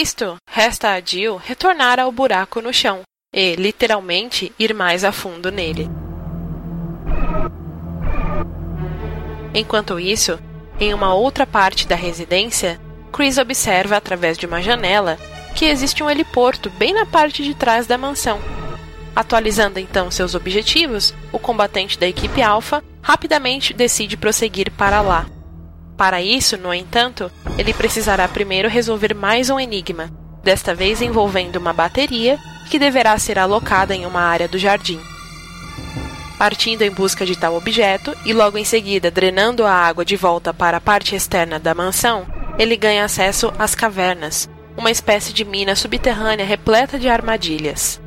Isto, resta a Jill retornar ao buraco no chão e, literalmente, ir mais a fundo nele. Enquanto isso, em uma outra parte da residência, Chris observa através de uma janela que existe um heliporto bem na parte de trás da mansão. Atualizando então seus objetivos, o combatente da equipe Alpha rapidamente decide prosseguir para lá. Para isso, no entanto, ele precisará primeiro resolver mais um enigma, desta vez envolvendo uma bateria que deverá ser alocada em uma área do jardim. Partindo em busca de tal objeto e logo em seguida drenando a água de volta para a parte externa da mansão, ele ganha acesso às cavernas, uma espécie de mina subterrânea repleta de armadilhas.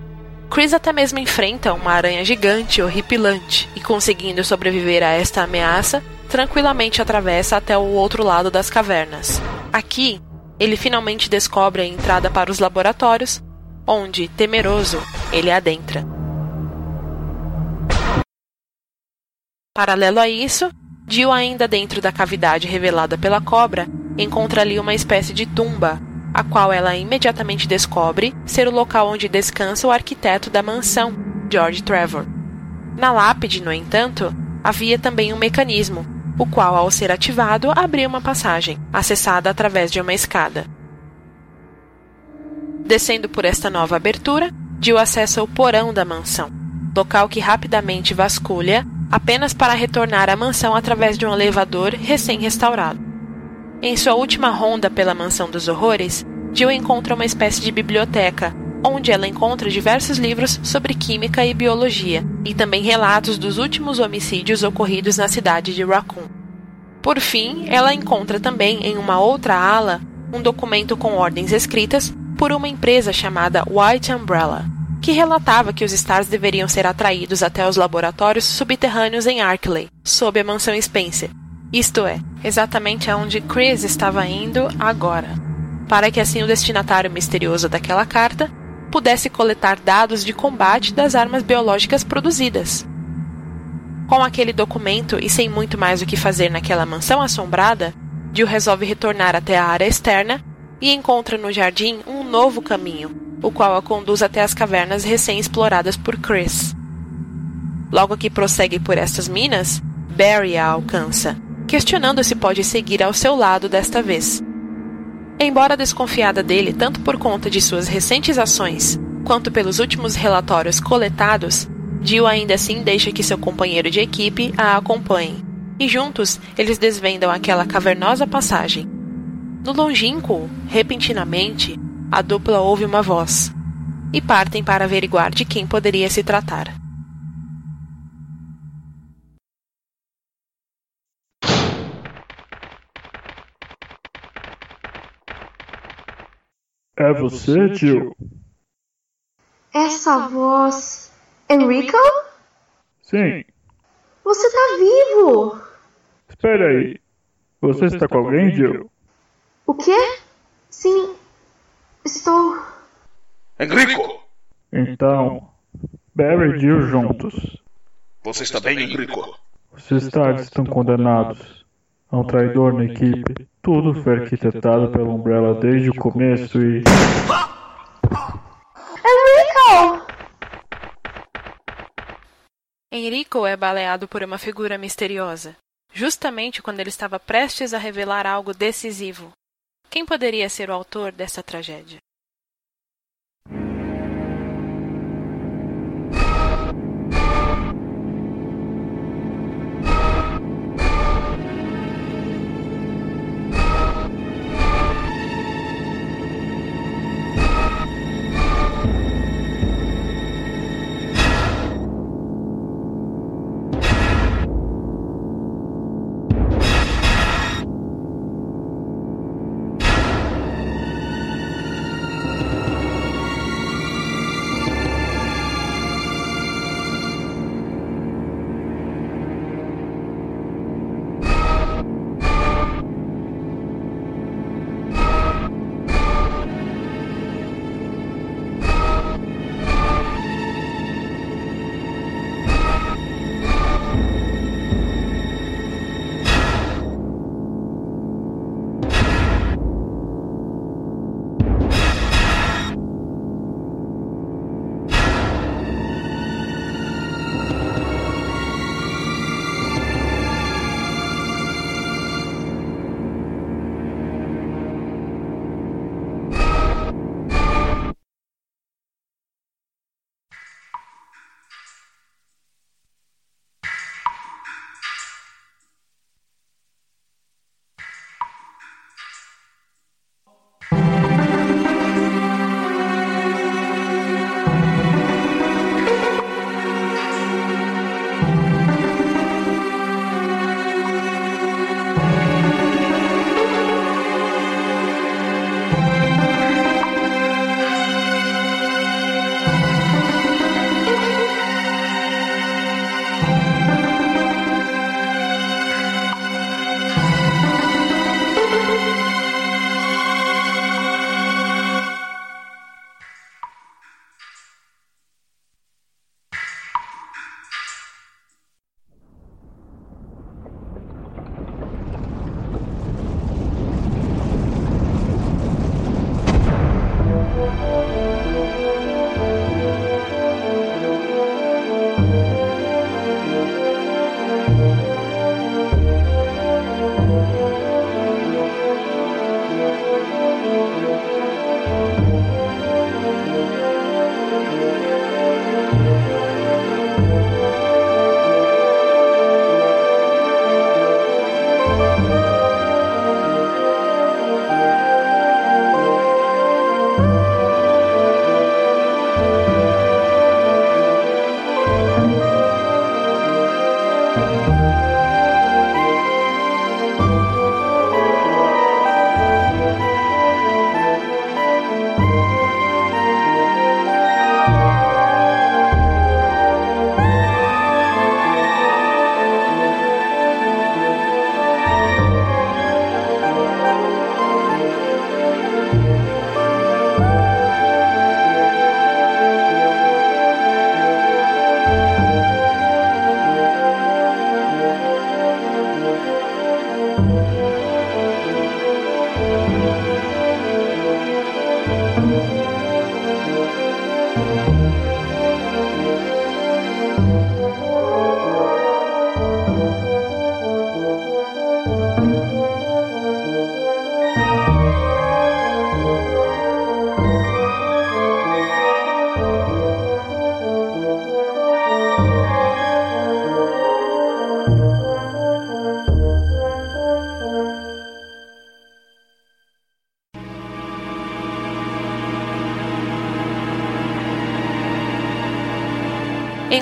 Chris até mesmo enfrenta uma aranha gigante horripilante e, conseguindo sobreviver a esta ameaça, tranquilamente atravessa até o outro lado das cavernas. Aqui, ele finalmente descobre a entrada para os laboratórios, onde, temeroso, ele adentra. Paralelo a isso, Jill, ainda dentro da cavidade revelada pela cobra, encontra ali uma espécie de tumba, a qual ela imediatamente descobre ser o local onde descansa o arquiteto da mansão, George Trevor. Na lápide, no entanto, havia também um mecanismo, o qual, ao ser ativado, abria uma passagem, acessada através de uma escada. Descendo por esta nova abertura, Jill acessa o porão da mansão, local que rapidamente vasculha apenas para retornar à mansão através de um elevador recém-restaurado. Em sua última ronda pela Mansão dos Horrores, Jill encontra uma espécie de biblioteca, onde ela encontra diversos livros sobre química e biologia, e também relatos dos últimos homicídios ocorridos na cidade de Raccoon. Por fim, ela encontra também em uma outra ala um documento com ordens escritas por uma empresa chamada White Umbrella, que relatava que os Stars deveriam ser atraídos até os laboratórios subterrâneos em Arkley, sob a mansão Spencer. Isto é, exatamente aonde Chris estava indo agora, para que assim o destinatário misterioso daquela carta pudesse coletar dados de combate das armas biológicas produzidas. Com aquele documento e sem muito mais o que fazer naquela mansão assombrada, Jill resolve retornar até a área externa e encontra no jardim um novo caminho, o qual a conduz até as cavernas recém-exploradas por Chris. Logo que prossegue por estas minas, Barry a alcança, questionando se pode seguir ao seu lado desta vez. Embora desconfiada dele tanto por conta de suas recentes ações quanto pelos últimos relatórios coletados, Jill ainda assim deixa que seu companheiro de equipe a acompanhe, e juntos eles desvendam aquela cavernosa passagem. No longínquo, repentinamente, a dupla ouve uma voz e partem para averiguar de quem poderia se tratar. É você, Jill? Essa voz. Enrico? Sim. Você tá vivo! Espera aí. Você está com alguém, Jill? O quê? Sim, Estou. Enrico! Então, Barry e Jill juntos. Você está bem, Enrico? Os Stars estão condenados. Há um traidor na equipe. Tudo foi arquitetado pela Umbrella desde o começo e. Enrico! Enrico é baleado por uma figura misteriosa, justamente quando ele estava prestes a revelar algo decisivo. Quem poderia ser o autor dessa tragédia?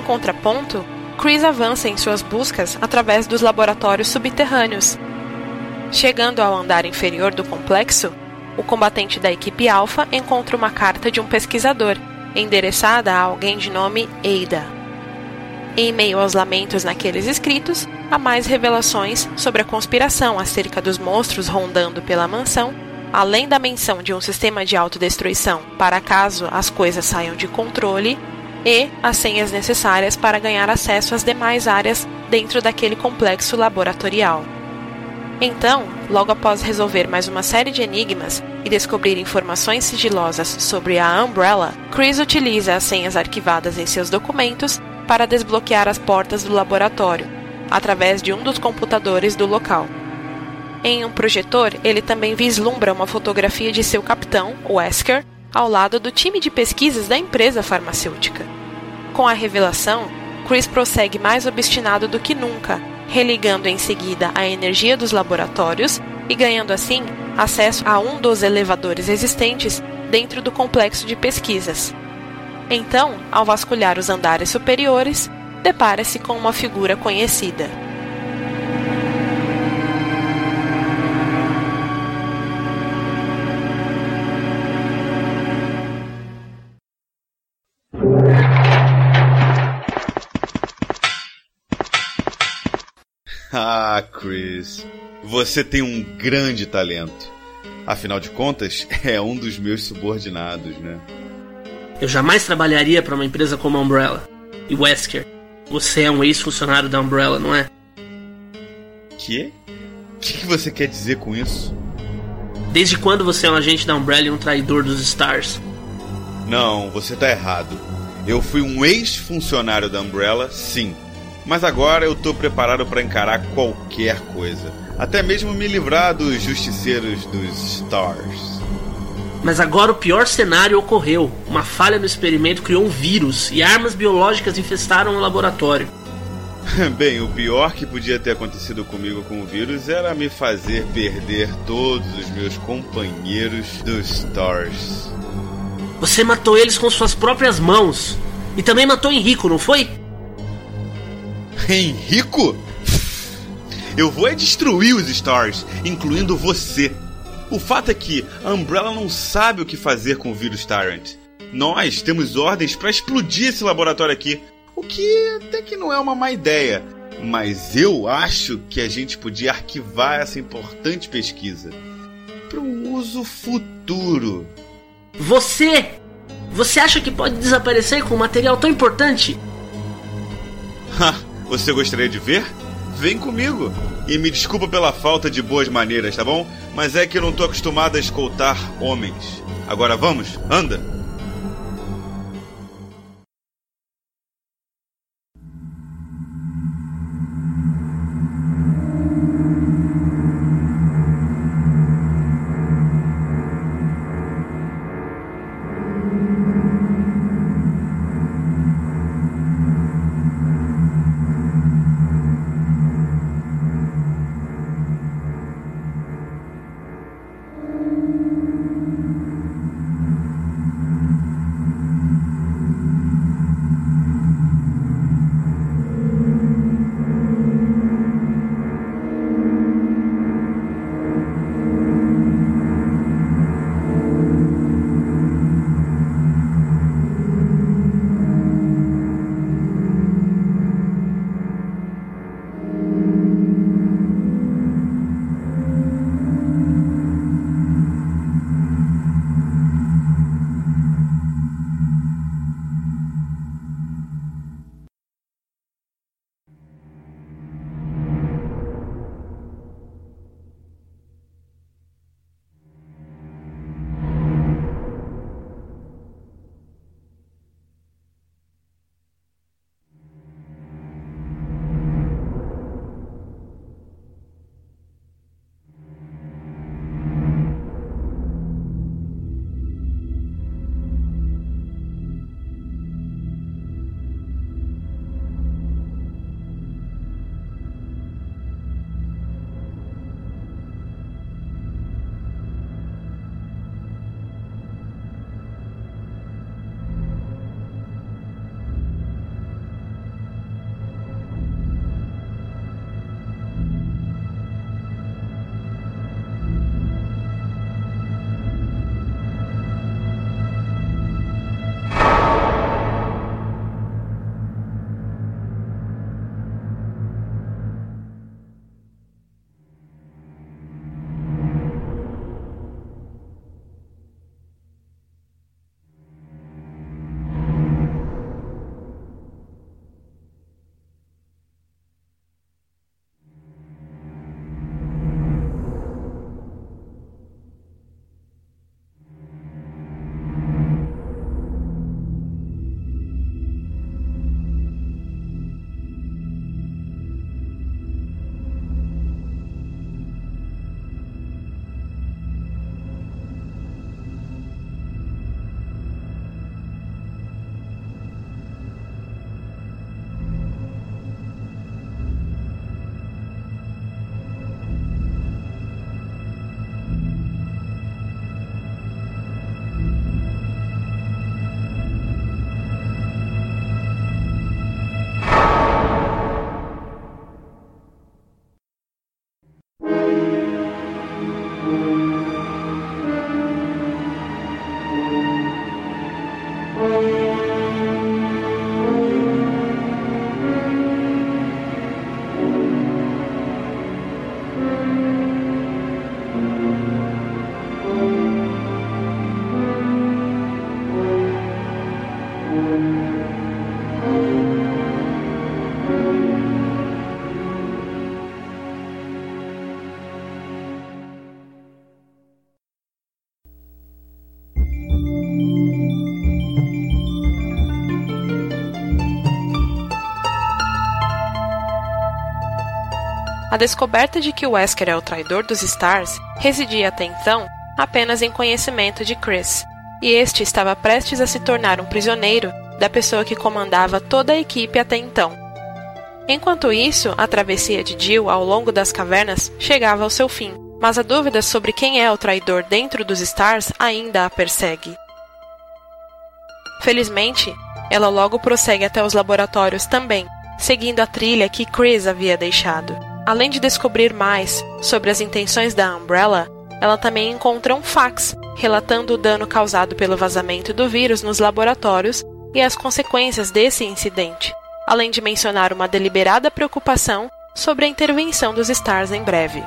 Contraponto, Chris avança em suas buscas através dos laboratórios subterrâneos. Chegando ao andar inferior do complexo, o combatente da equipe Alpha encontra uma carta de um pesquisador, endereçada a alguém de nome Ada. Em meio aos lamentos naqueles escritos, há mais revelações sobre a conspiração acerca dos monstros rondando pela mansão, além da menção de um sistema de autodestruição para caso as coisas saiam de controle e as senhas necessárias para ganhar acesso às demais áreas dentro daquele complexo laboratorial. Então, logo após resolver mais uma série de enigmas e descobrir informações sigilosas sobre a Umbrella, Chris utiliza as senhas arquivadas em seus documentos para desbloquear as portas do laboratório, através de um dos computadores do local. Em um projetor, ele também vislumbra uma fotografia de seu capitão, Wesker, ao lado do time de pesquisas da empresa farmacêutica. Com a revelação, Chris prossegue mais obstinado do que nunca, religando em seguida a energia dos laboratórios e ganhando assim acesso a um dos elevadores existentes dentro do complexo de pesquisas. Então, ao vasculhar os andares superiores, depara-se com uma figura conhecida. Ah, Chris, você tem um grande talento. Afinal de contas, é um dos meus subordinados, né? Eu jamais trabalharia para uma empresa como a Umbrella. E Wesker, você é um ex-funcionário da Umbrella, não é? Que? O que, que você quer dizer com isso? Desde quando você é um agente da Umbrella e um traidor dos Stars? Não, você tá errado. Eu fui um ex-funcionário da Umbrella, sim. Mas agora eu tô preparado para encarar qualquer coisa. Até mesmo me livrar dos justiceiros dos Stars. Mas agora o pior cenário ocorreu. Uma falha no experimento criou um vírus e armas biológicas infestaram o laboratório. Bem, o pior que podia ter acontecido comigo com o vírus era me fazer perder todos os meus companheiros dos Stars. Você matou eles com suas próprias mãos. E também matou Henrico, não foi? Henrico? Eu vou é destruir os Stars, incluindo você. O fato é que a Umbrella não sabe o que fazer com o vírus Tyrant. Nós temos ordens para explodir esse laboratório aqui, o que até que não é uma má ideia. Mas eu acho que a gente podia arquivar essa importante pesquisa para um uso futuro. Você! Você acha que pode desaparecer com um material tão importante? Ha, você gostaria de ver? Vem comigo. E me desculpa pela falta de boas maneiras, tá bom? Mas é que eu não tô acostumado a escoltar homens. Agora vamos, anda. Descoberta de que Wesker é o traidor dos Stars residia até então apenas em conhecimento de Chris, e este estava prestes a se tornar um prisioneiro da pessoa que comandava toda a equipe até então. Enquanto isso, a travessia de Jill ao longo das cavernas chegava ao seu fim, mas a dúvida sobre quem é o traidor dentro dos Stars ainda a persegue. Felizmente, ela logo prossegue até os laboratórios também, seguindo a trilha que Chris havia deixado. Além de descobrir mais sobre as intenções da Umbrella, ela também encontra um fax relatando o dano causado pelo vazamento do vírus nos laboratórios e as consequências desse incidente, além de mencionar uma deliberada preocupação sobre a intervenção dos Stars em breve.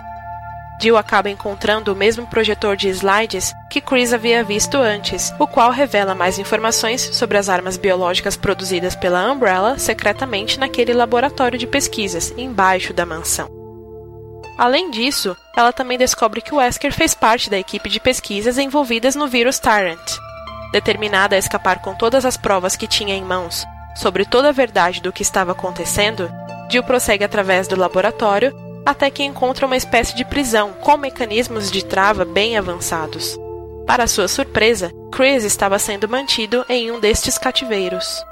Jill acaba encontrando o mesmo projetor de slides que Chris havia visto antes, o qual revela mais informações sobre as armas biológicas produzidas pela Umbrella secretamente naquele laboratório de pesquisas embaixo da mansão. Além disso, ela também descobre que Wesker fez parte da equipe de pesquisas envolvidas no vírus Tyrant. Determinada a escapar com todas as provas que tinha em mãos sobre toda a verdade do que estava acontecendo, Jill prossegue através do laboratório até que encontra uma espécie de prisão com mecanismos de trava bem avançados. Para sua surpresa, Chris estava sendo mantido em um destes cativeiros.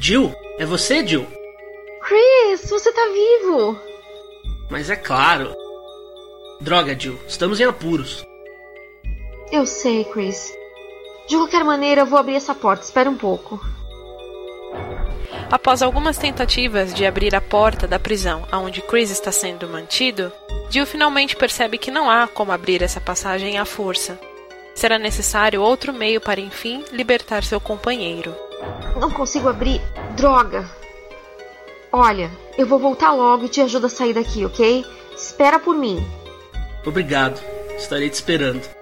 Jill? É você, Jill? Chris, você tá vivo! Mas é claro. Droga, Jill, estamos em apuros. Eu sei, Chris. De qualquer maneira, eu vou abrir essa porta. Espera um pouco. Após algumas tentativas de abrir a porta da prisão aonde Chris está sendo mantido, Jill finalmente percebe que não há como abrir essa passagem à força. Será necessário outro meio para enfim libertar seu companheiro. Não consigo abrir. Droga! Olha, eu vou voltar logo e te ajudo a sair daqui, ok? Espera por mim. Obrigado. Estarei te esperando.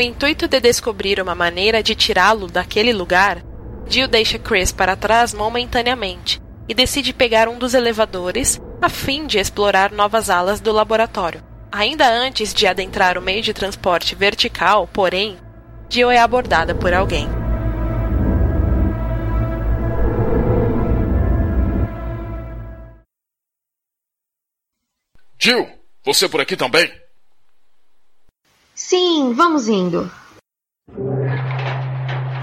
O intuito de descobrir uma maneira de tirá-lo daquele lugar, Jill deixa Chris para trás momentaneamente e decide pegar um dos elevadores a fim de explorar novas alas do laboratório. Ainda antes de adentrar o meio de transporte vertical, porém, Jill é abordada por alguém. Jill, você por aqui também? Sim, vamos indo.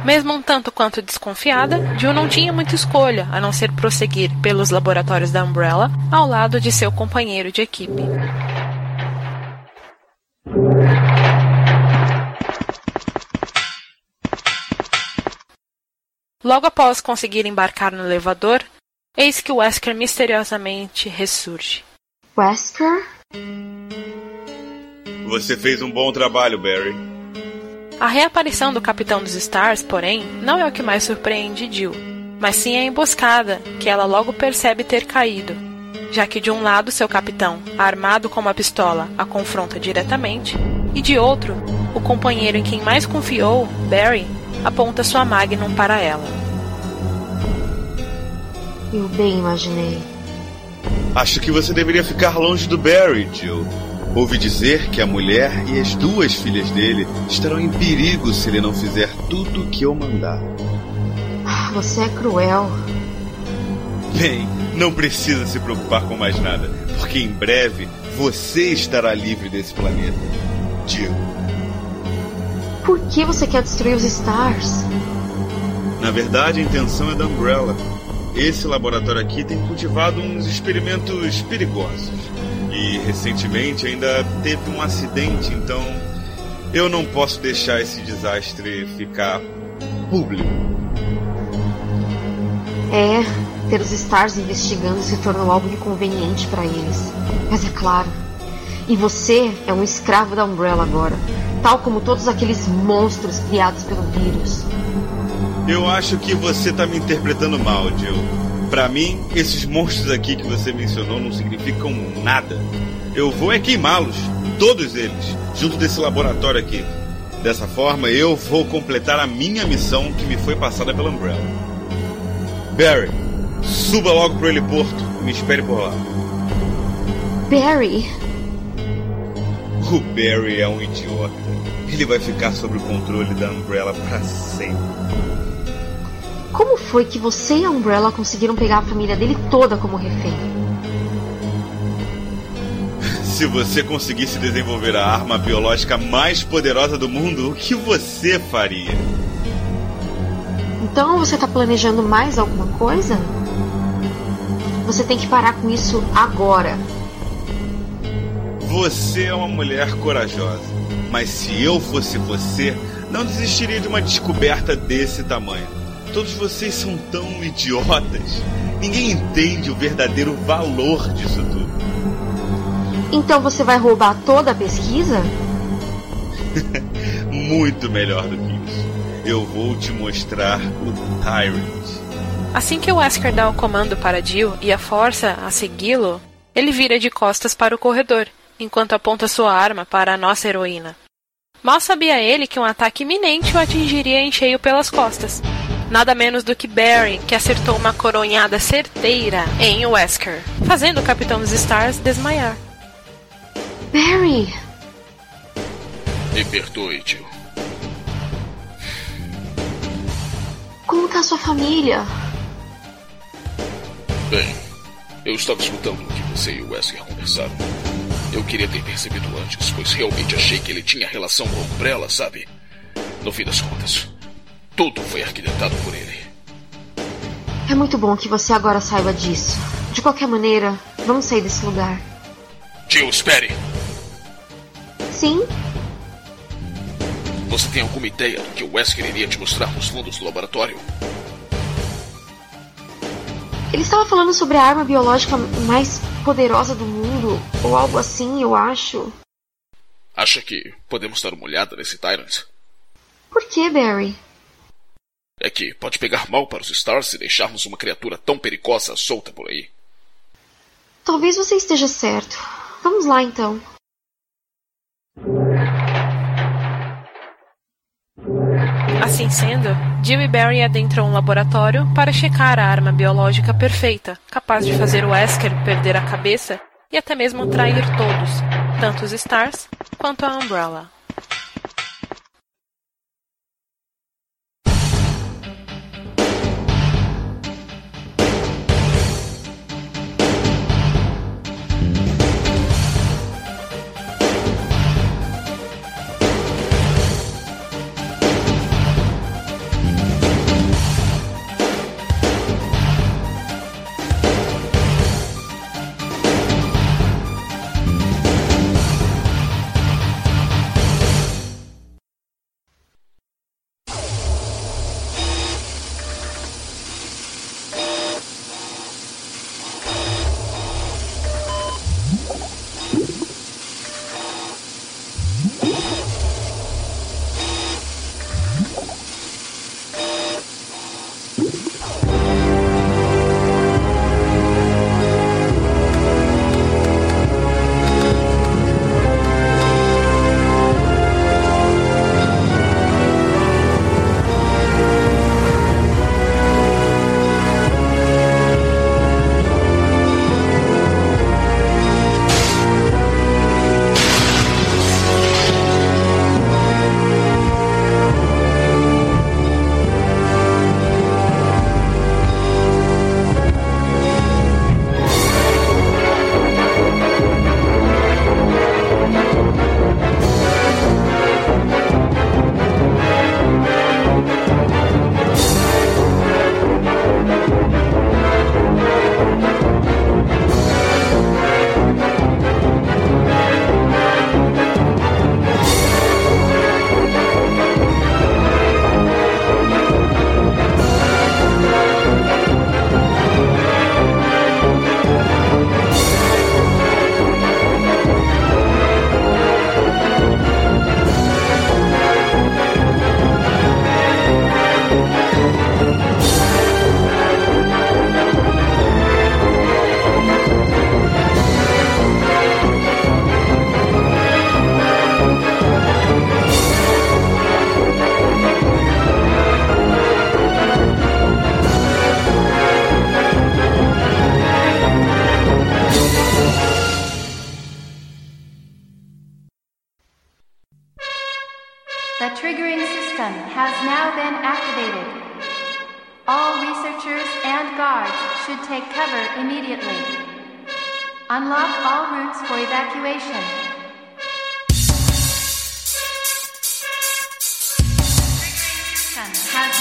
Mesmo um tanto quanto desconfiada, Jill não tinha muita escolha a não ser prosseguir pelos laboratórios da Umbrella ao lado de seu companheiro de equipe. Logo após conseguir embarcar no elevador, eis que Wesker misteriosamente ressurge. Wesker? Você fez um bom trabalho, Barry. A reaparição do Capitão dos Stars, porém, não é o que mais surpreende Jill, mas sim a emboscada que ela logo percebe ter caído, já que de um lado seu capitão, armado com uma pistola, a confronta diretamente, e de outro, o companheiro em quem mais confiou, Barry, aponta sua Magnum para ela. Eu bem imaginei. Acho que você deveria ficar longe do Barry, Jill. Ouvi dizer que a mulher e as duas filhas dele estarão em perigo se ele não fizer tudo o que eu mandar. Você é cruel. Bem, não precisa se preocupar com mais nada, porque em breve você estará livre desse planeta. Jill. Por que você quer destruir os Stars? Na verdade, a intenção é da Umbrella. Esse laboratório aqui tem cultivado uns experimentos perigosos. E recentemente ainda teve um acidente, então eu não posso deixar esse desastre ficar público. É, ter os Stars investigando se tornou algo inconveniente para eles. Mas é claro. E você é um escravo da Umbrella agora, tal como todos aqueles monstros criados pelo vírus. Eu acho que você tá me interpretando mal, Jill. Pra mim, esses monstros aqui que você mencionou não significam nada. Eu vou é queimá-los, todos eles, junto desse laboratório aqui. Dessa forma, eu vou completar a minha missão que me foi passada pela Umbrella. Barry, suba logo pro heliporto e me espere por lá. Barry, O Barry é um idiota. Ele vai ficar sob o controle da Umbrella para sempre. Como foi que você e a Umbrella conseguiram pegar a família dele toda como refém? Se você conseguisse desenvolver a arma biológica mais poderosa do mundo, o que você faria? Então você tá planejando mais alguma coisa? Você tem que parar com isso agora. Você é uma mulher corajosa, mas se eu fosse você, não desistiria de uma descoberta desse tamanho. Todos vocês são tão idiotas. Ninguém entende o verdadeiro valor disso tudo. Então você vai roubar toda a pesquisa? muito melhor do que isso. Eu vou te mostrar o Tyrant. Assim que o Wesker dá o comando para Jill e a força a segui-lo, ele vira de costas para o corredor, enquanto aponta sua arma para a nossa heroína. Mal sabia ele que um ataque iminente o atingiria em cheio pelas costas. Nada menos do que Barry, que acertou uma coronhada certeira em Wesker, fazendo o Capitão dos Stars desmaiar. Barry! Me perdoe, Jill. Como tá sua família? Bem, eu estava escutando o que você e o Wesker conversaram. Eu queria ter percebido antes, pois realmente achei que ele tinha relação com a Umbrella, sabe? No fim das contas, tudo foi arquitetado por ele. É muito bom que você agora saiba disso. De qualquer maneira, vamos sair desse lugar. Jill, espere! Sim? Você tem alguma ideia do que o Wesker iria te mostrar nos fundos do laboratório? Ele estava falando sobre a arma biológica mais poderosa do mundo, ou algo assim, eu acho. Acha que podemos dar uma olhada nesse Tyrant? Por que, Barry? É que pode pegar mal para os Stars se deixarmos uma criatura tão perigosa solta por aí. Talvez você esteja certo. Vamos lá então. Assim sendo, Jill e Barry adentram um laboratório para checar a arma biológica perfeita, capaz de fazer o Wesker perder a cabeça e até mesmo trair todos, tanto os Stars quanto a Umbrella.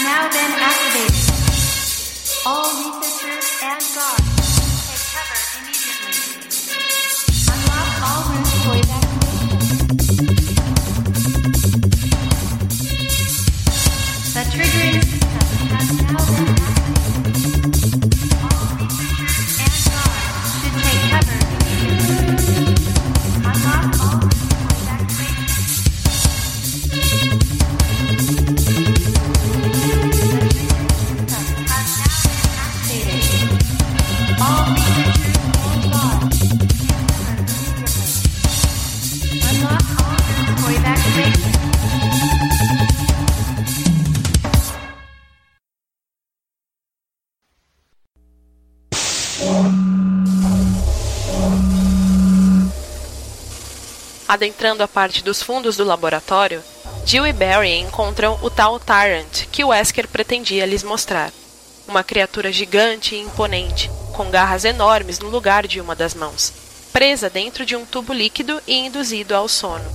Now been activated. All researchers and guards take cover immediately. Adentrando a parte dos fundos do laboratório, Jill e Barry encontram o tal Tyrant que Wesker pretendia lhes mostrar. Uma criatura gigante e imponente, com garras enormes no lugar de uma das mãos, presa dentro de um tubo líquido e induzido ao sono.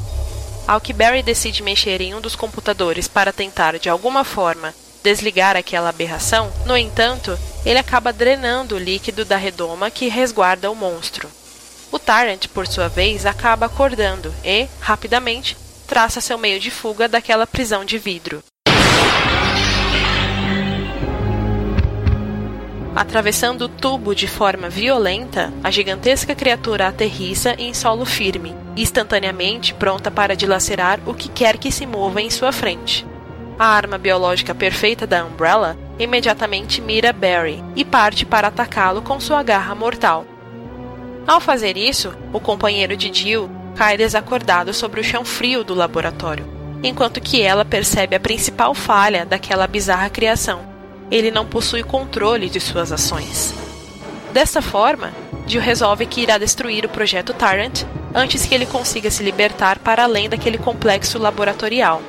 Ao que Barry decide mexer em um dos computadores para tentar, de alguma forma, desligar aquela aberração, no entanto, ele acaba drenando o líquido da redoma que resguarda o monstro. O Tyrant, por sua vez, acaba acordando e, rapidamente, traça seu meio de fuga daquela prisão de vidro. Atravessando o tubo de forma violenta, a gigantesca criatura aterrissa em solo firme, instantaneamente pronta para dilacerar o que quer que se mova em sua frente. A arma biológica perfeita da Umbrella imediatamente mira Barry e parte para atacá-lo com sua garra mortal. Ao fazer isso, o companheiro de Jill cai desacordado sobre o chão frio do laboratório, enquanto que ela percebe a principal falha daquela bizarra criação. Ele não possui controle de suas ações. Desta forma, Jill resolve que irá destruir o projeto Tyrant antes que ele consiga se libertar para além daquele complexo laboratorial.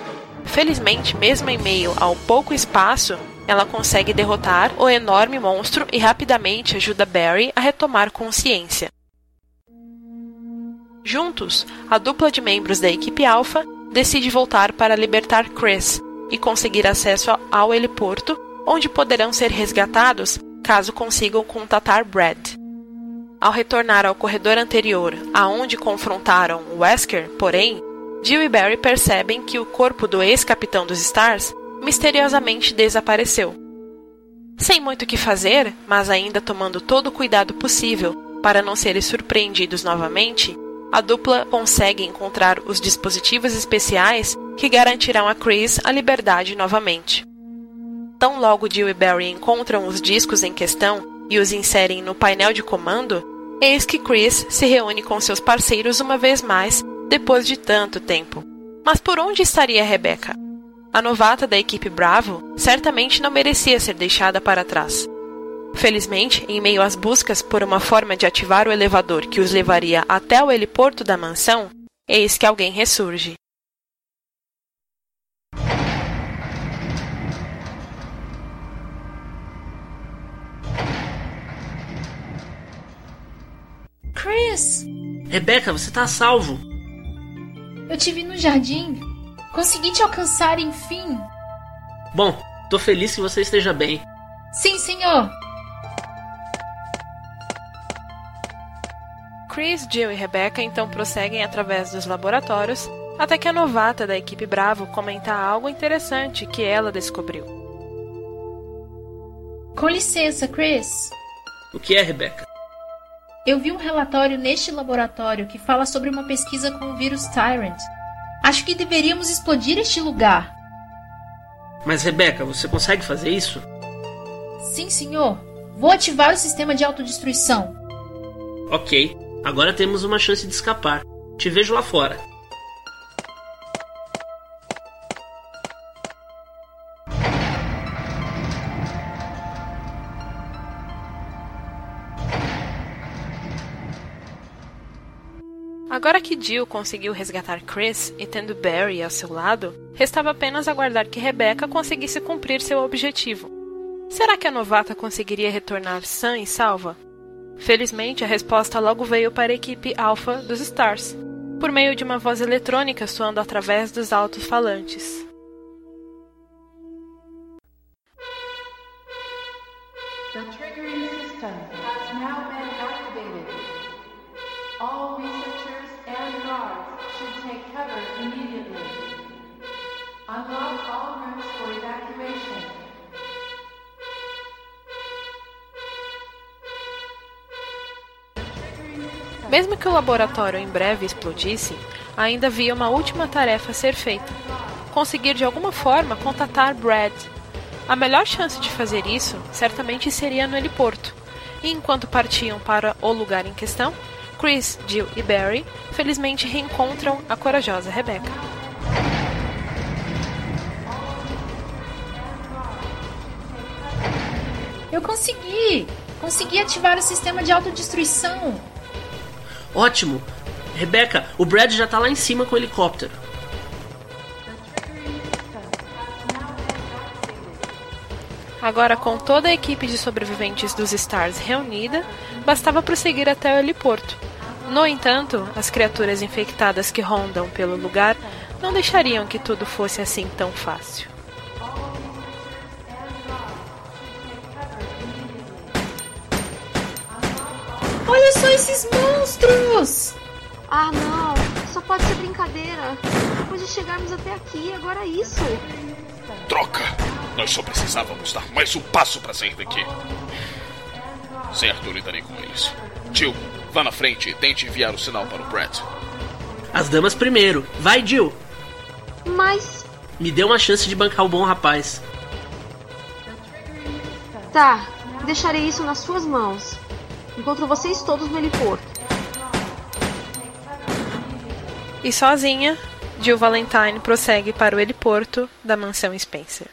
Felizmente, mesmo em meio ao pouco espaço, ela consegue derrotar o enorme monstro e rapidamente ajuda Barry a retomar consciência. Juntos, a dupla de membros da equipe Alpha decide voltar para libertar Chris e conseguir acesso ao heliporto, onde poderão ser resgatados caso consigam contatar Brad. Ao retornar ao corredor anterior, aonde confrontaram Wesker, porém, Jill e Barry percebem que o corpo do ex-capitão dos Stars misteriosamente desapareceu. Sem muito o que fazer, mas ainda tomando todo o cuidado possível para não serem surpreendidos novamente, a dupla consegue encontrar os dispositivos especiais que garantirão a Chris a liberdade novamente. Tão logo Jill e Barry encontram os discos em questão e os inserem no painel de comando, eis que Chris se reúne com seus parceiros uma vez mais depois de tanto tempo. Mas por onde estaria Rebecca? A novata da equipe Bravo certamente não merecia ser deixada para trás. Felizmente, em meio às buscas por uma forma de ativar o elevador que os levaria até o heliporto da mansão, eis que alguém ressurge. Chris! Rebecca, você tá a salvo. Eu te vi no jardim. Consegui te alcançar, enfim. Bom, tô feliz que você esteja bem. Sim, senhor. Chris, Jill e Rebecca então prosseguem através dos laboratórios até que a novata da equipe Bravo comenta algo interessante que ela descobriu. Com licença, Chris. O que é, Rebecca? Eu vi um relatório neste laboratório que fala sobre uma pesquisa com o vírus Tyrant. Acho que deveríamos explodir este lugar. Mas, Rebecca, você consegue fazer isso? Sim, senhor. Vou ativar o sistema de autodestruição. Ok. Agora temos uma chance de escapar. Te vejo lá fora. Agora que Jill conseguiu resgatar Chris e tendo Barry ao seu lado, restava apenas aguardar que Rebecca conseguisse cumprir seu objetivo. Será que a novata conseguiria retornar sã e salva? Felizmente, a resposta logo veio para a equipe Alpha dos Stars, por meio de uma voz eletrônica soando através dos alto-falantes. Mesmo que o laboratório em breve explodisse, ainda havia uma última tarefa a ser feita: conseguir de alguma forma contatar Brad. A melhor chance de fazer isso certamente seria no heliporto. E enquanto partiam para o lugar em questão, Chris, Jill e Barry felizmente reencontram a corajosa Rebecca. Eu consegui! Consegui ativar o sistema de autodestruição. Ótimo! Rebeca, o Brad já tá lá em cima com o helicóptero. Agora, com toda a equipe de sobreviventes dos Stars reunida, bastava prosseguir até o heliporto. No entanto, as criaturas infectadas que rondam pelo lugar não deixariam que tudo fosse assim tão fácil. Olha só esses monstros! Ah, não! Só pode ser brincadeira. Depois de chegarmos até aqui, agora é isso. Troca! Nós só precisávamos dar mais um passo para sair daqui. Certo, eu lidarei com eles. Tio, vá na frente e tente enviar o sinal para o Brett. As damas primeiro. Vai, Jill. Mas. Me dê uma chance de bancar o bom rapaz. Tá, deixarei isso nas suas mãos. Encontro vocês todos no heliporto. E sozinha, Jill Valentine prossegue para o heliporto da mansão Spencer.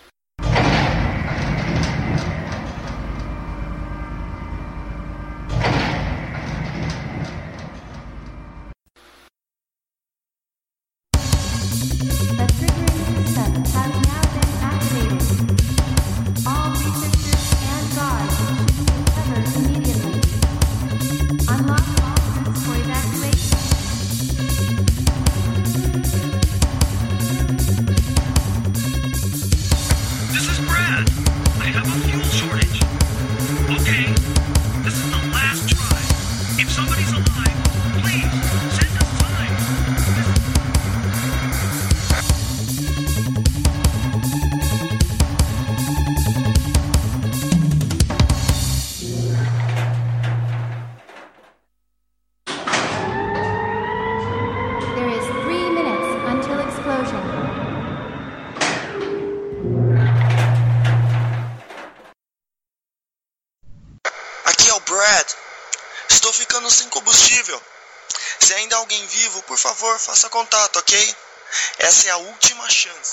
Contato, ok? Essa é a última chance.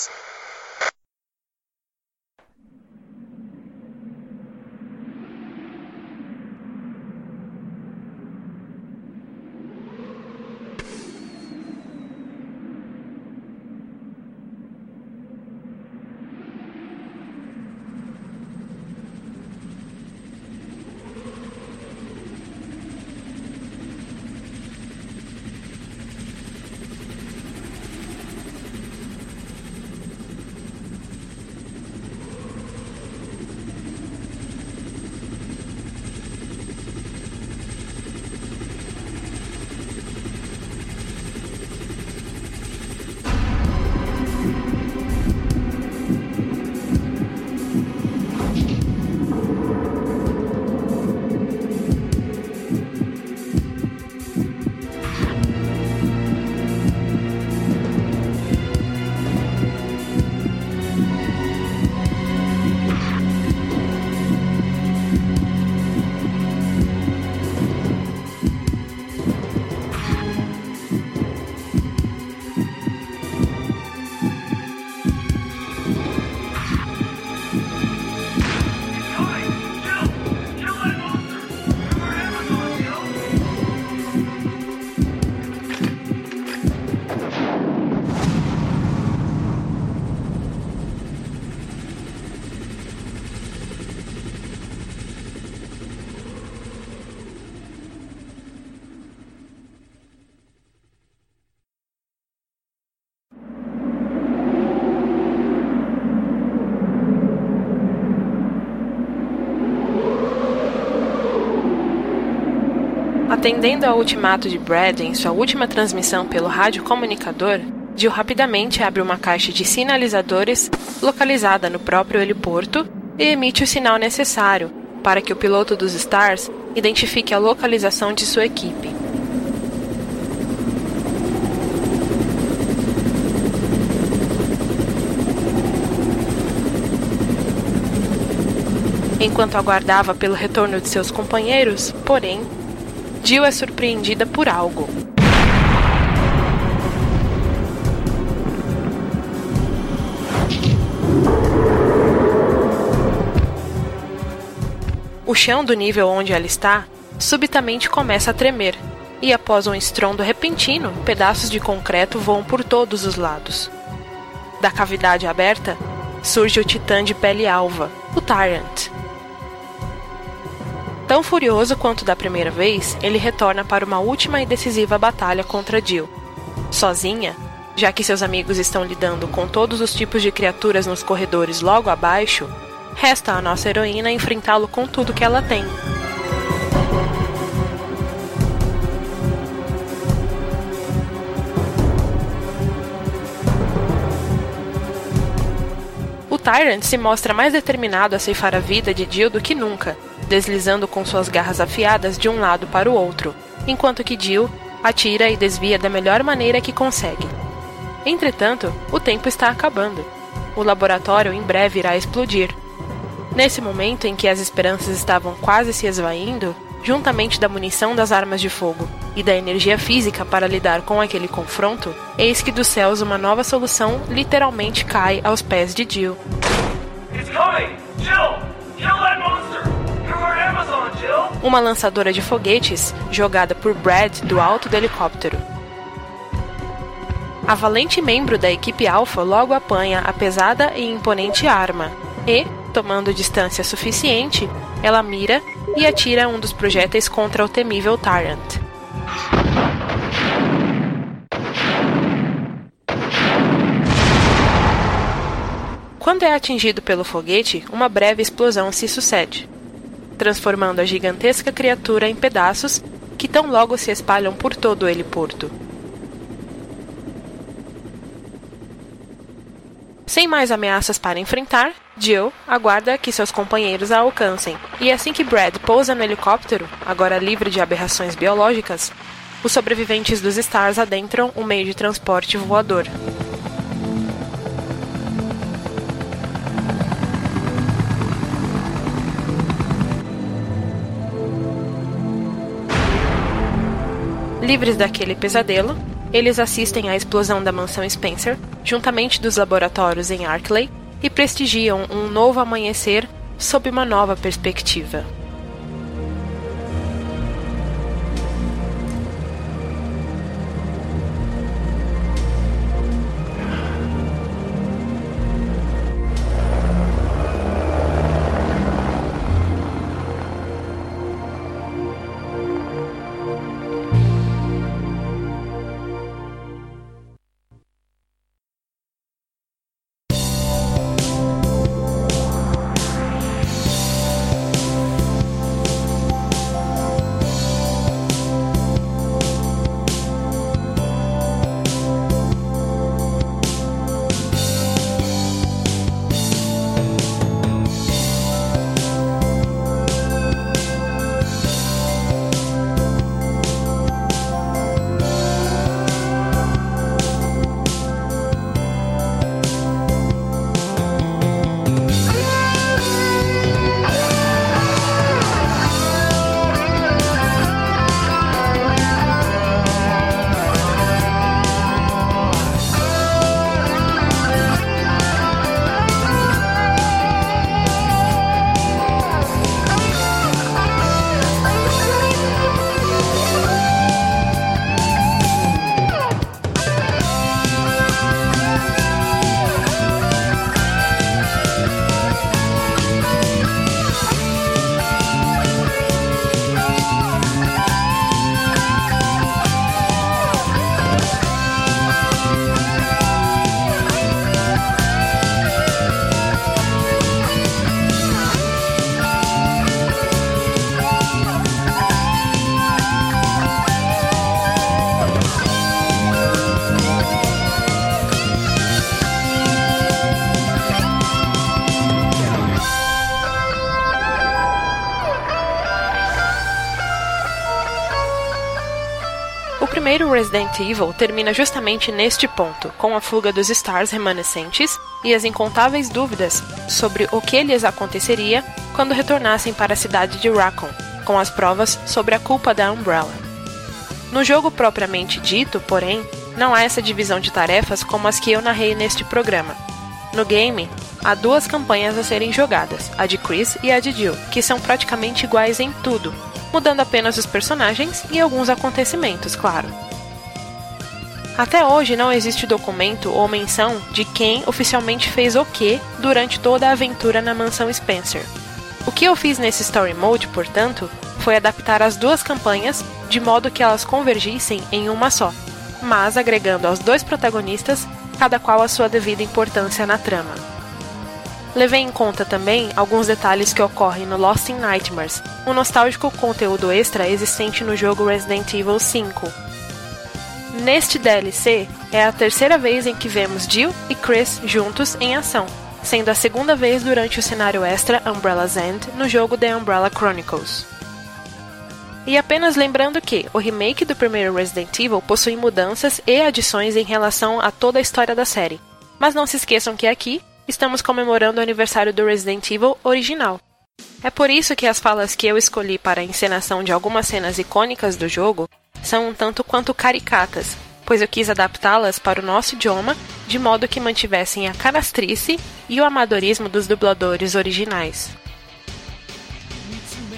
Atendendo ao ultimato de Brad em sua última transmissão pelo rádio comunicador, Jill rapidamente abre uma caixa de sinalizadores localizada no próprio heliporto e emite o sinal necessário para que o piloto dos Stars identifique a localização de sua equipe. Enquanto aguardava pelo retorno de seus companheiros, porém, Jill é surpreendida por algo. O chão do nível onde ela está subitamente começa a tremer, e após um estrondo repentino, pedaços de concreto voam por todos os lados. Da cavidade aberta surge o titã de pele alva, o Tyrant. Tão furioso quanto da primeira vez, ele retorna para uma última e decisiva batalha contra Jill. Sozinha, já que seus amigos estão lidando com todos os tipos de criaturas nos corredores logo abaixo, resta à nossa heroína enfrentá-lo com tudo que ela tem. O Tyrant se mostra mais determinado a ceifar a vida de Jill do que nunca, deslizando com suas garras afiadas de um lado para o outro, enquanto que Jill atira e desvia da melhor maneira que consegue. Entretanto, o tempo está acabando. O laboratório em breve irá explodir. Nesse momento em que as esperanças estavam quase se esvaindo, juntamente da munição das armas de fogo e da energia física para lidar com aquele confronto, eis que dos céus uma nova solução literalmente cai aos pés de Jill. It's coming! Jill! Uma lançadora de foguetes jogada por Brad do alto do helicóptero. A valente membro da equipe Alpha logo apanha a pesada e imponente arma e, tomando distância suficiente, ela mira e atira um dos projéteis contra o temível Tyrant. Quando é atingido pelo foguete, uma breve explosão se sucede, transformando a gigantesca criatura em pedaços que tão logo se espalham por todo o heliporto. Sem mais ameaças para enfrentar, Jill aguarda que seus companheiros a alcancem, e assim que Brad pousa no helicóptero, agora livre de aberrações biológicas, os sobreviventes dos Stars adentram o meio de transporte voador. Livres daquele pesadelo, eles assistem à explosão da mansão Spencer, juntamente dos laboratórios em Arkley, e prestigiam um novo amanhecer sob uma nova perspectiva. Resident Evil termina justamente neste ponto, com a fuga dos Stars remanescentes e as incontáveis dúvidas sobre o que lhes aconteceria quando retornassem para a cidade de Raccoon, com as provas sobre a culpa da Umbrella. No jogo propriamente dito, porém, não há essa divisão de tarefas como as que eu narrei neste programa. No game, há duas campanhas a serem jogadas, a de Chris e a de Jill, que são praticamente iguais em tudo, mudando apenas os personagens e alguns acontecimentos, claro. Até hoje não existe documento ou menção de quem oficialmente fez o que durante toda a aventura na mansão Spencer. O que eu fiz nesse Story Mode, portanto, foi adaptar as duas campanhas de modo que elas convergissem em uma só, mas agregando aos dois protagonistas cada qual a sua devida importância na trama. Levei em conta também alguns detalhes que ocorrem no Lost in Nightmares, um nostálgico conteúdo extra existente no jogo Resident Evil 5. Neste DLC, é a terceira vez em que vemos Jill e Chris juntos em ação, sendo a segunda vez durante o cenário extra Umbrella's End no jogo The Umbrella Chronicles. E apenas lembrando que o remake do primeiro Resident Evil possui mudanças e adições em relação a toda a história da série. Mas não se esqueçam que aqui estamos comemorando o aniversário do Resident Evil original. É por isso que as falas que eu escolhi para a encenação de algumas cenas icônicas do jogo são um tanto quanto caricatas, pois eu quis adaptá-las para o nosso idioma de modo que mantivessem a canastrice e o amadorismo dos dubladores originais.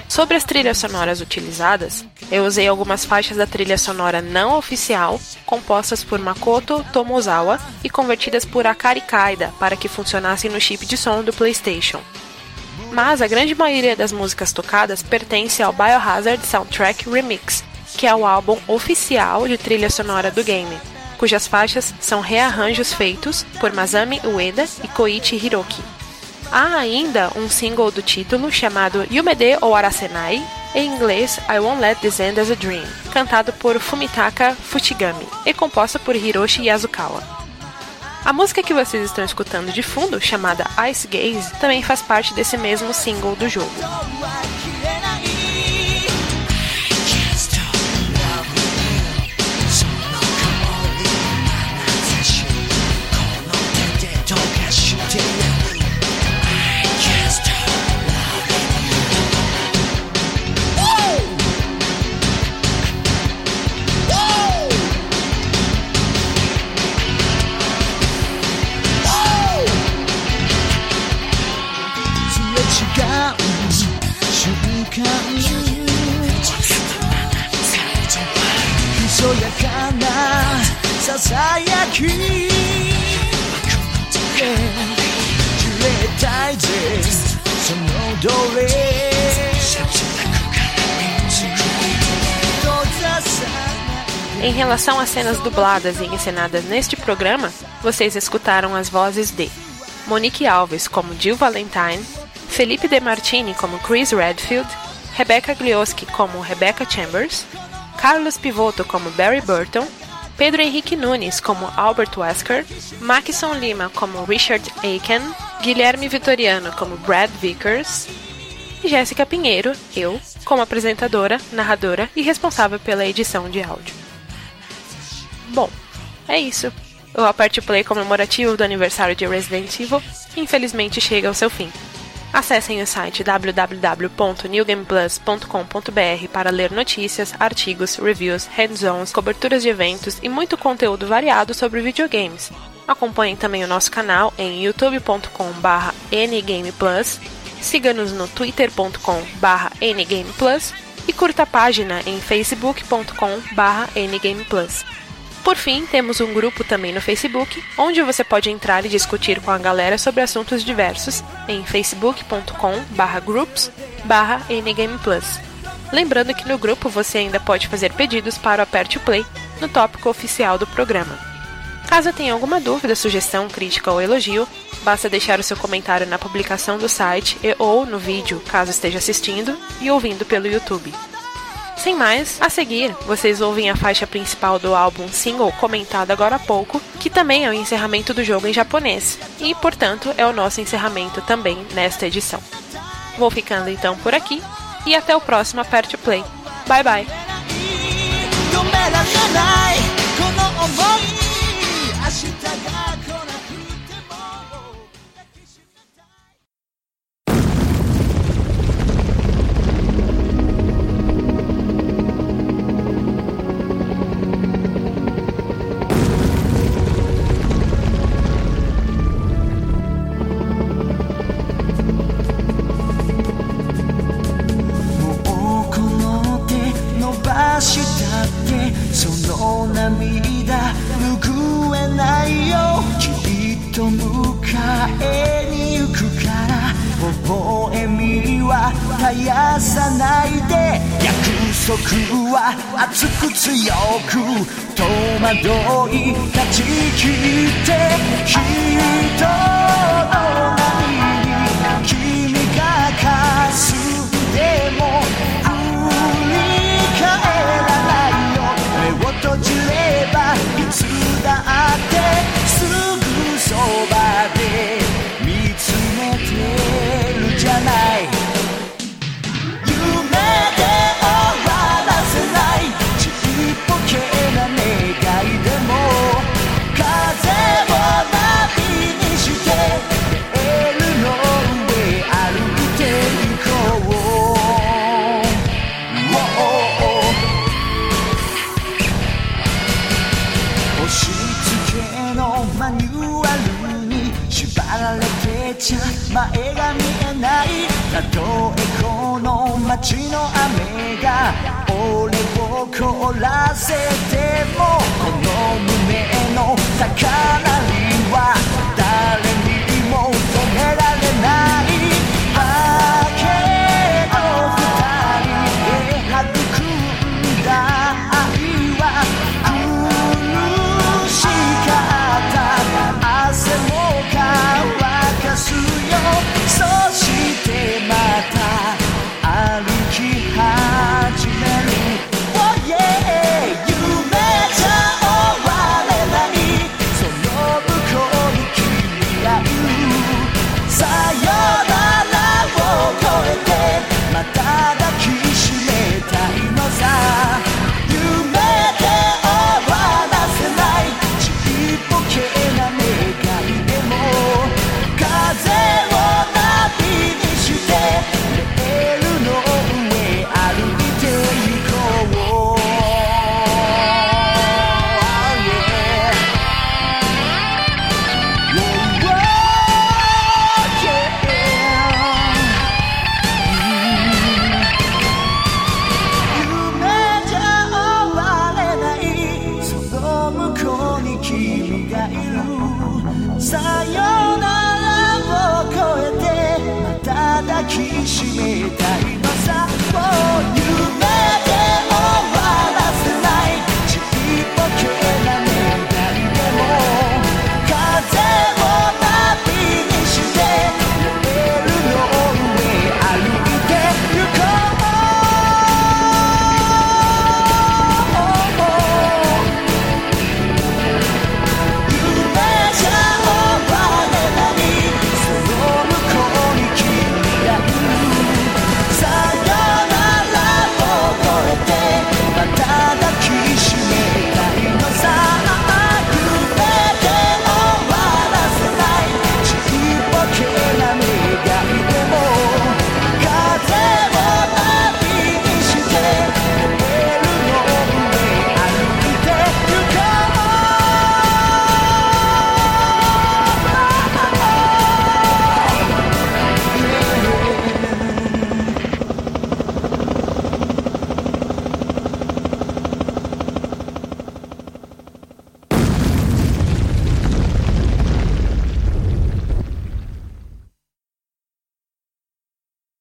Sobre as trilhas sonoras utilizadas, eu usei algumas faixas da trilha sonora não oficial, compostas por Makoto Tomozawa e convertidas por Akari Kaida para que funcionassem no chip de som do PlayStation. Mas a grande maioria das músicas tocadas pertence ao Biohazard Soundtrack Remix, que é o álbum oficial de trilha sonora do game, cujas faixas são rearranjos feitos por Masami Ueda e Koichi Hiroki. Há ainda um single do título chamado Yumede ou Arasenai, em inglês I Won't Let This End As a Dream, cantado por Fumitaka Fuchigami e composta por Hiroshi Yasukawa. A música que vocês estão escutando de fundo, chamada Ice Gaze, também faz parte desse mesmo single do jogo. Em relação às cenas dubladas e encenadas neste programa, vocês escutaram as vozes de Monique Alves como Jill Valentine, Felipe De Martini como Chris Redfield, Rebecca Glioski como Rebecca Chambers, Carlos Pivoto como Barry Burton, Pedro Henrique Nunes como Albert Wesker, Maxson Lima como Richard Aiken, Guilherme Vitoriano como Brad Vickers e Jéssica Pinheiro, eu, como apresentadora, narradora e responsável pela edição de áudio. Bom, é isso. O Aperte Play comemorativo do aniversário de Resident Evil infelizmente chega ao seu fim. Acessem o site www.newgameplus.com.br para ler notícias, artigos, reviews, hands-ons, coberturas de eventos e muito conteúdo variado sobre videogames. Acompanhem também o nosso canal em youtube.com/ngameplus, siga-nos no twitter.com/ngameplus e curta a página em facebook.com/ngameplus. Por fim, temos um grupo também no Facebook, onde você pode entrar e discutir com a galera sobre assuntos diversos em facebook.com/groups/ngameplus. Lembrando que no grupo você ainda pode fazer pedidos para o Aperte o Play no tópico oficial do programa. Caso tenha alguma dúvida, sugestão, crítica ou elogio, basta deixar o seu comentário na publicação do site e ou no vídeo, caso esteja assistindo e ouvindo pelo YouTube. Sem mais, a seguir, vocês ouvem a faixa principal do álbum single comentado agora há pouco, que também é o encerramento do jogo em japonês, e, portanto, é o nosso encerramento também nesta edição. Vou ficando então por aqui, e até o próximo Aperte Play. Bye bye! 熱く強く戸惑い立ち切って人ちの雨が俺を凍らせてもこの胸の高い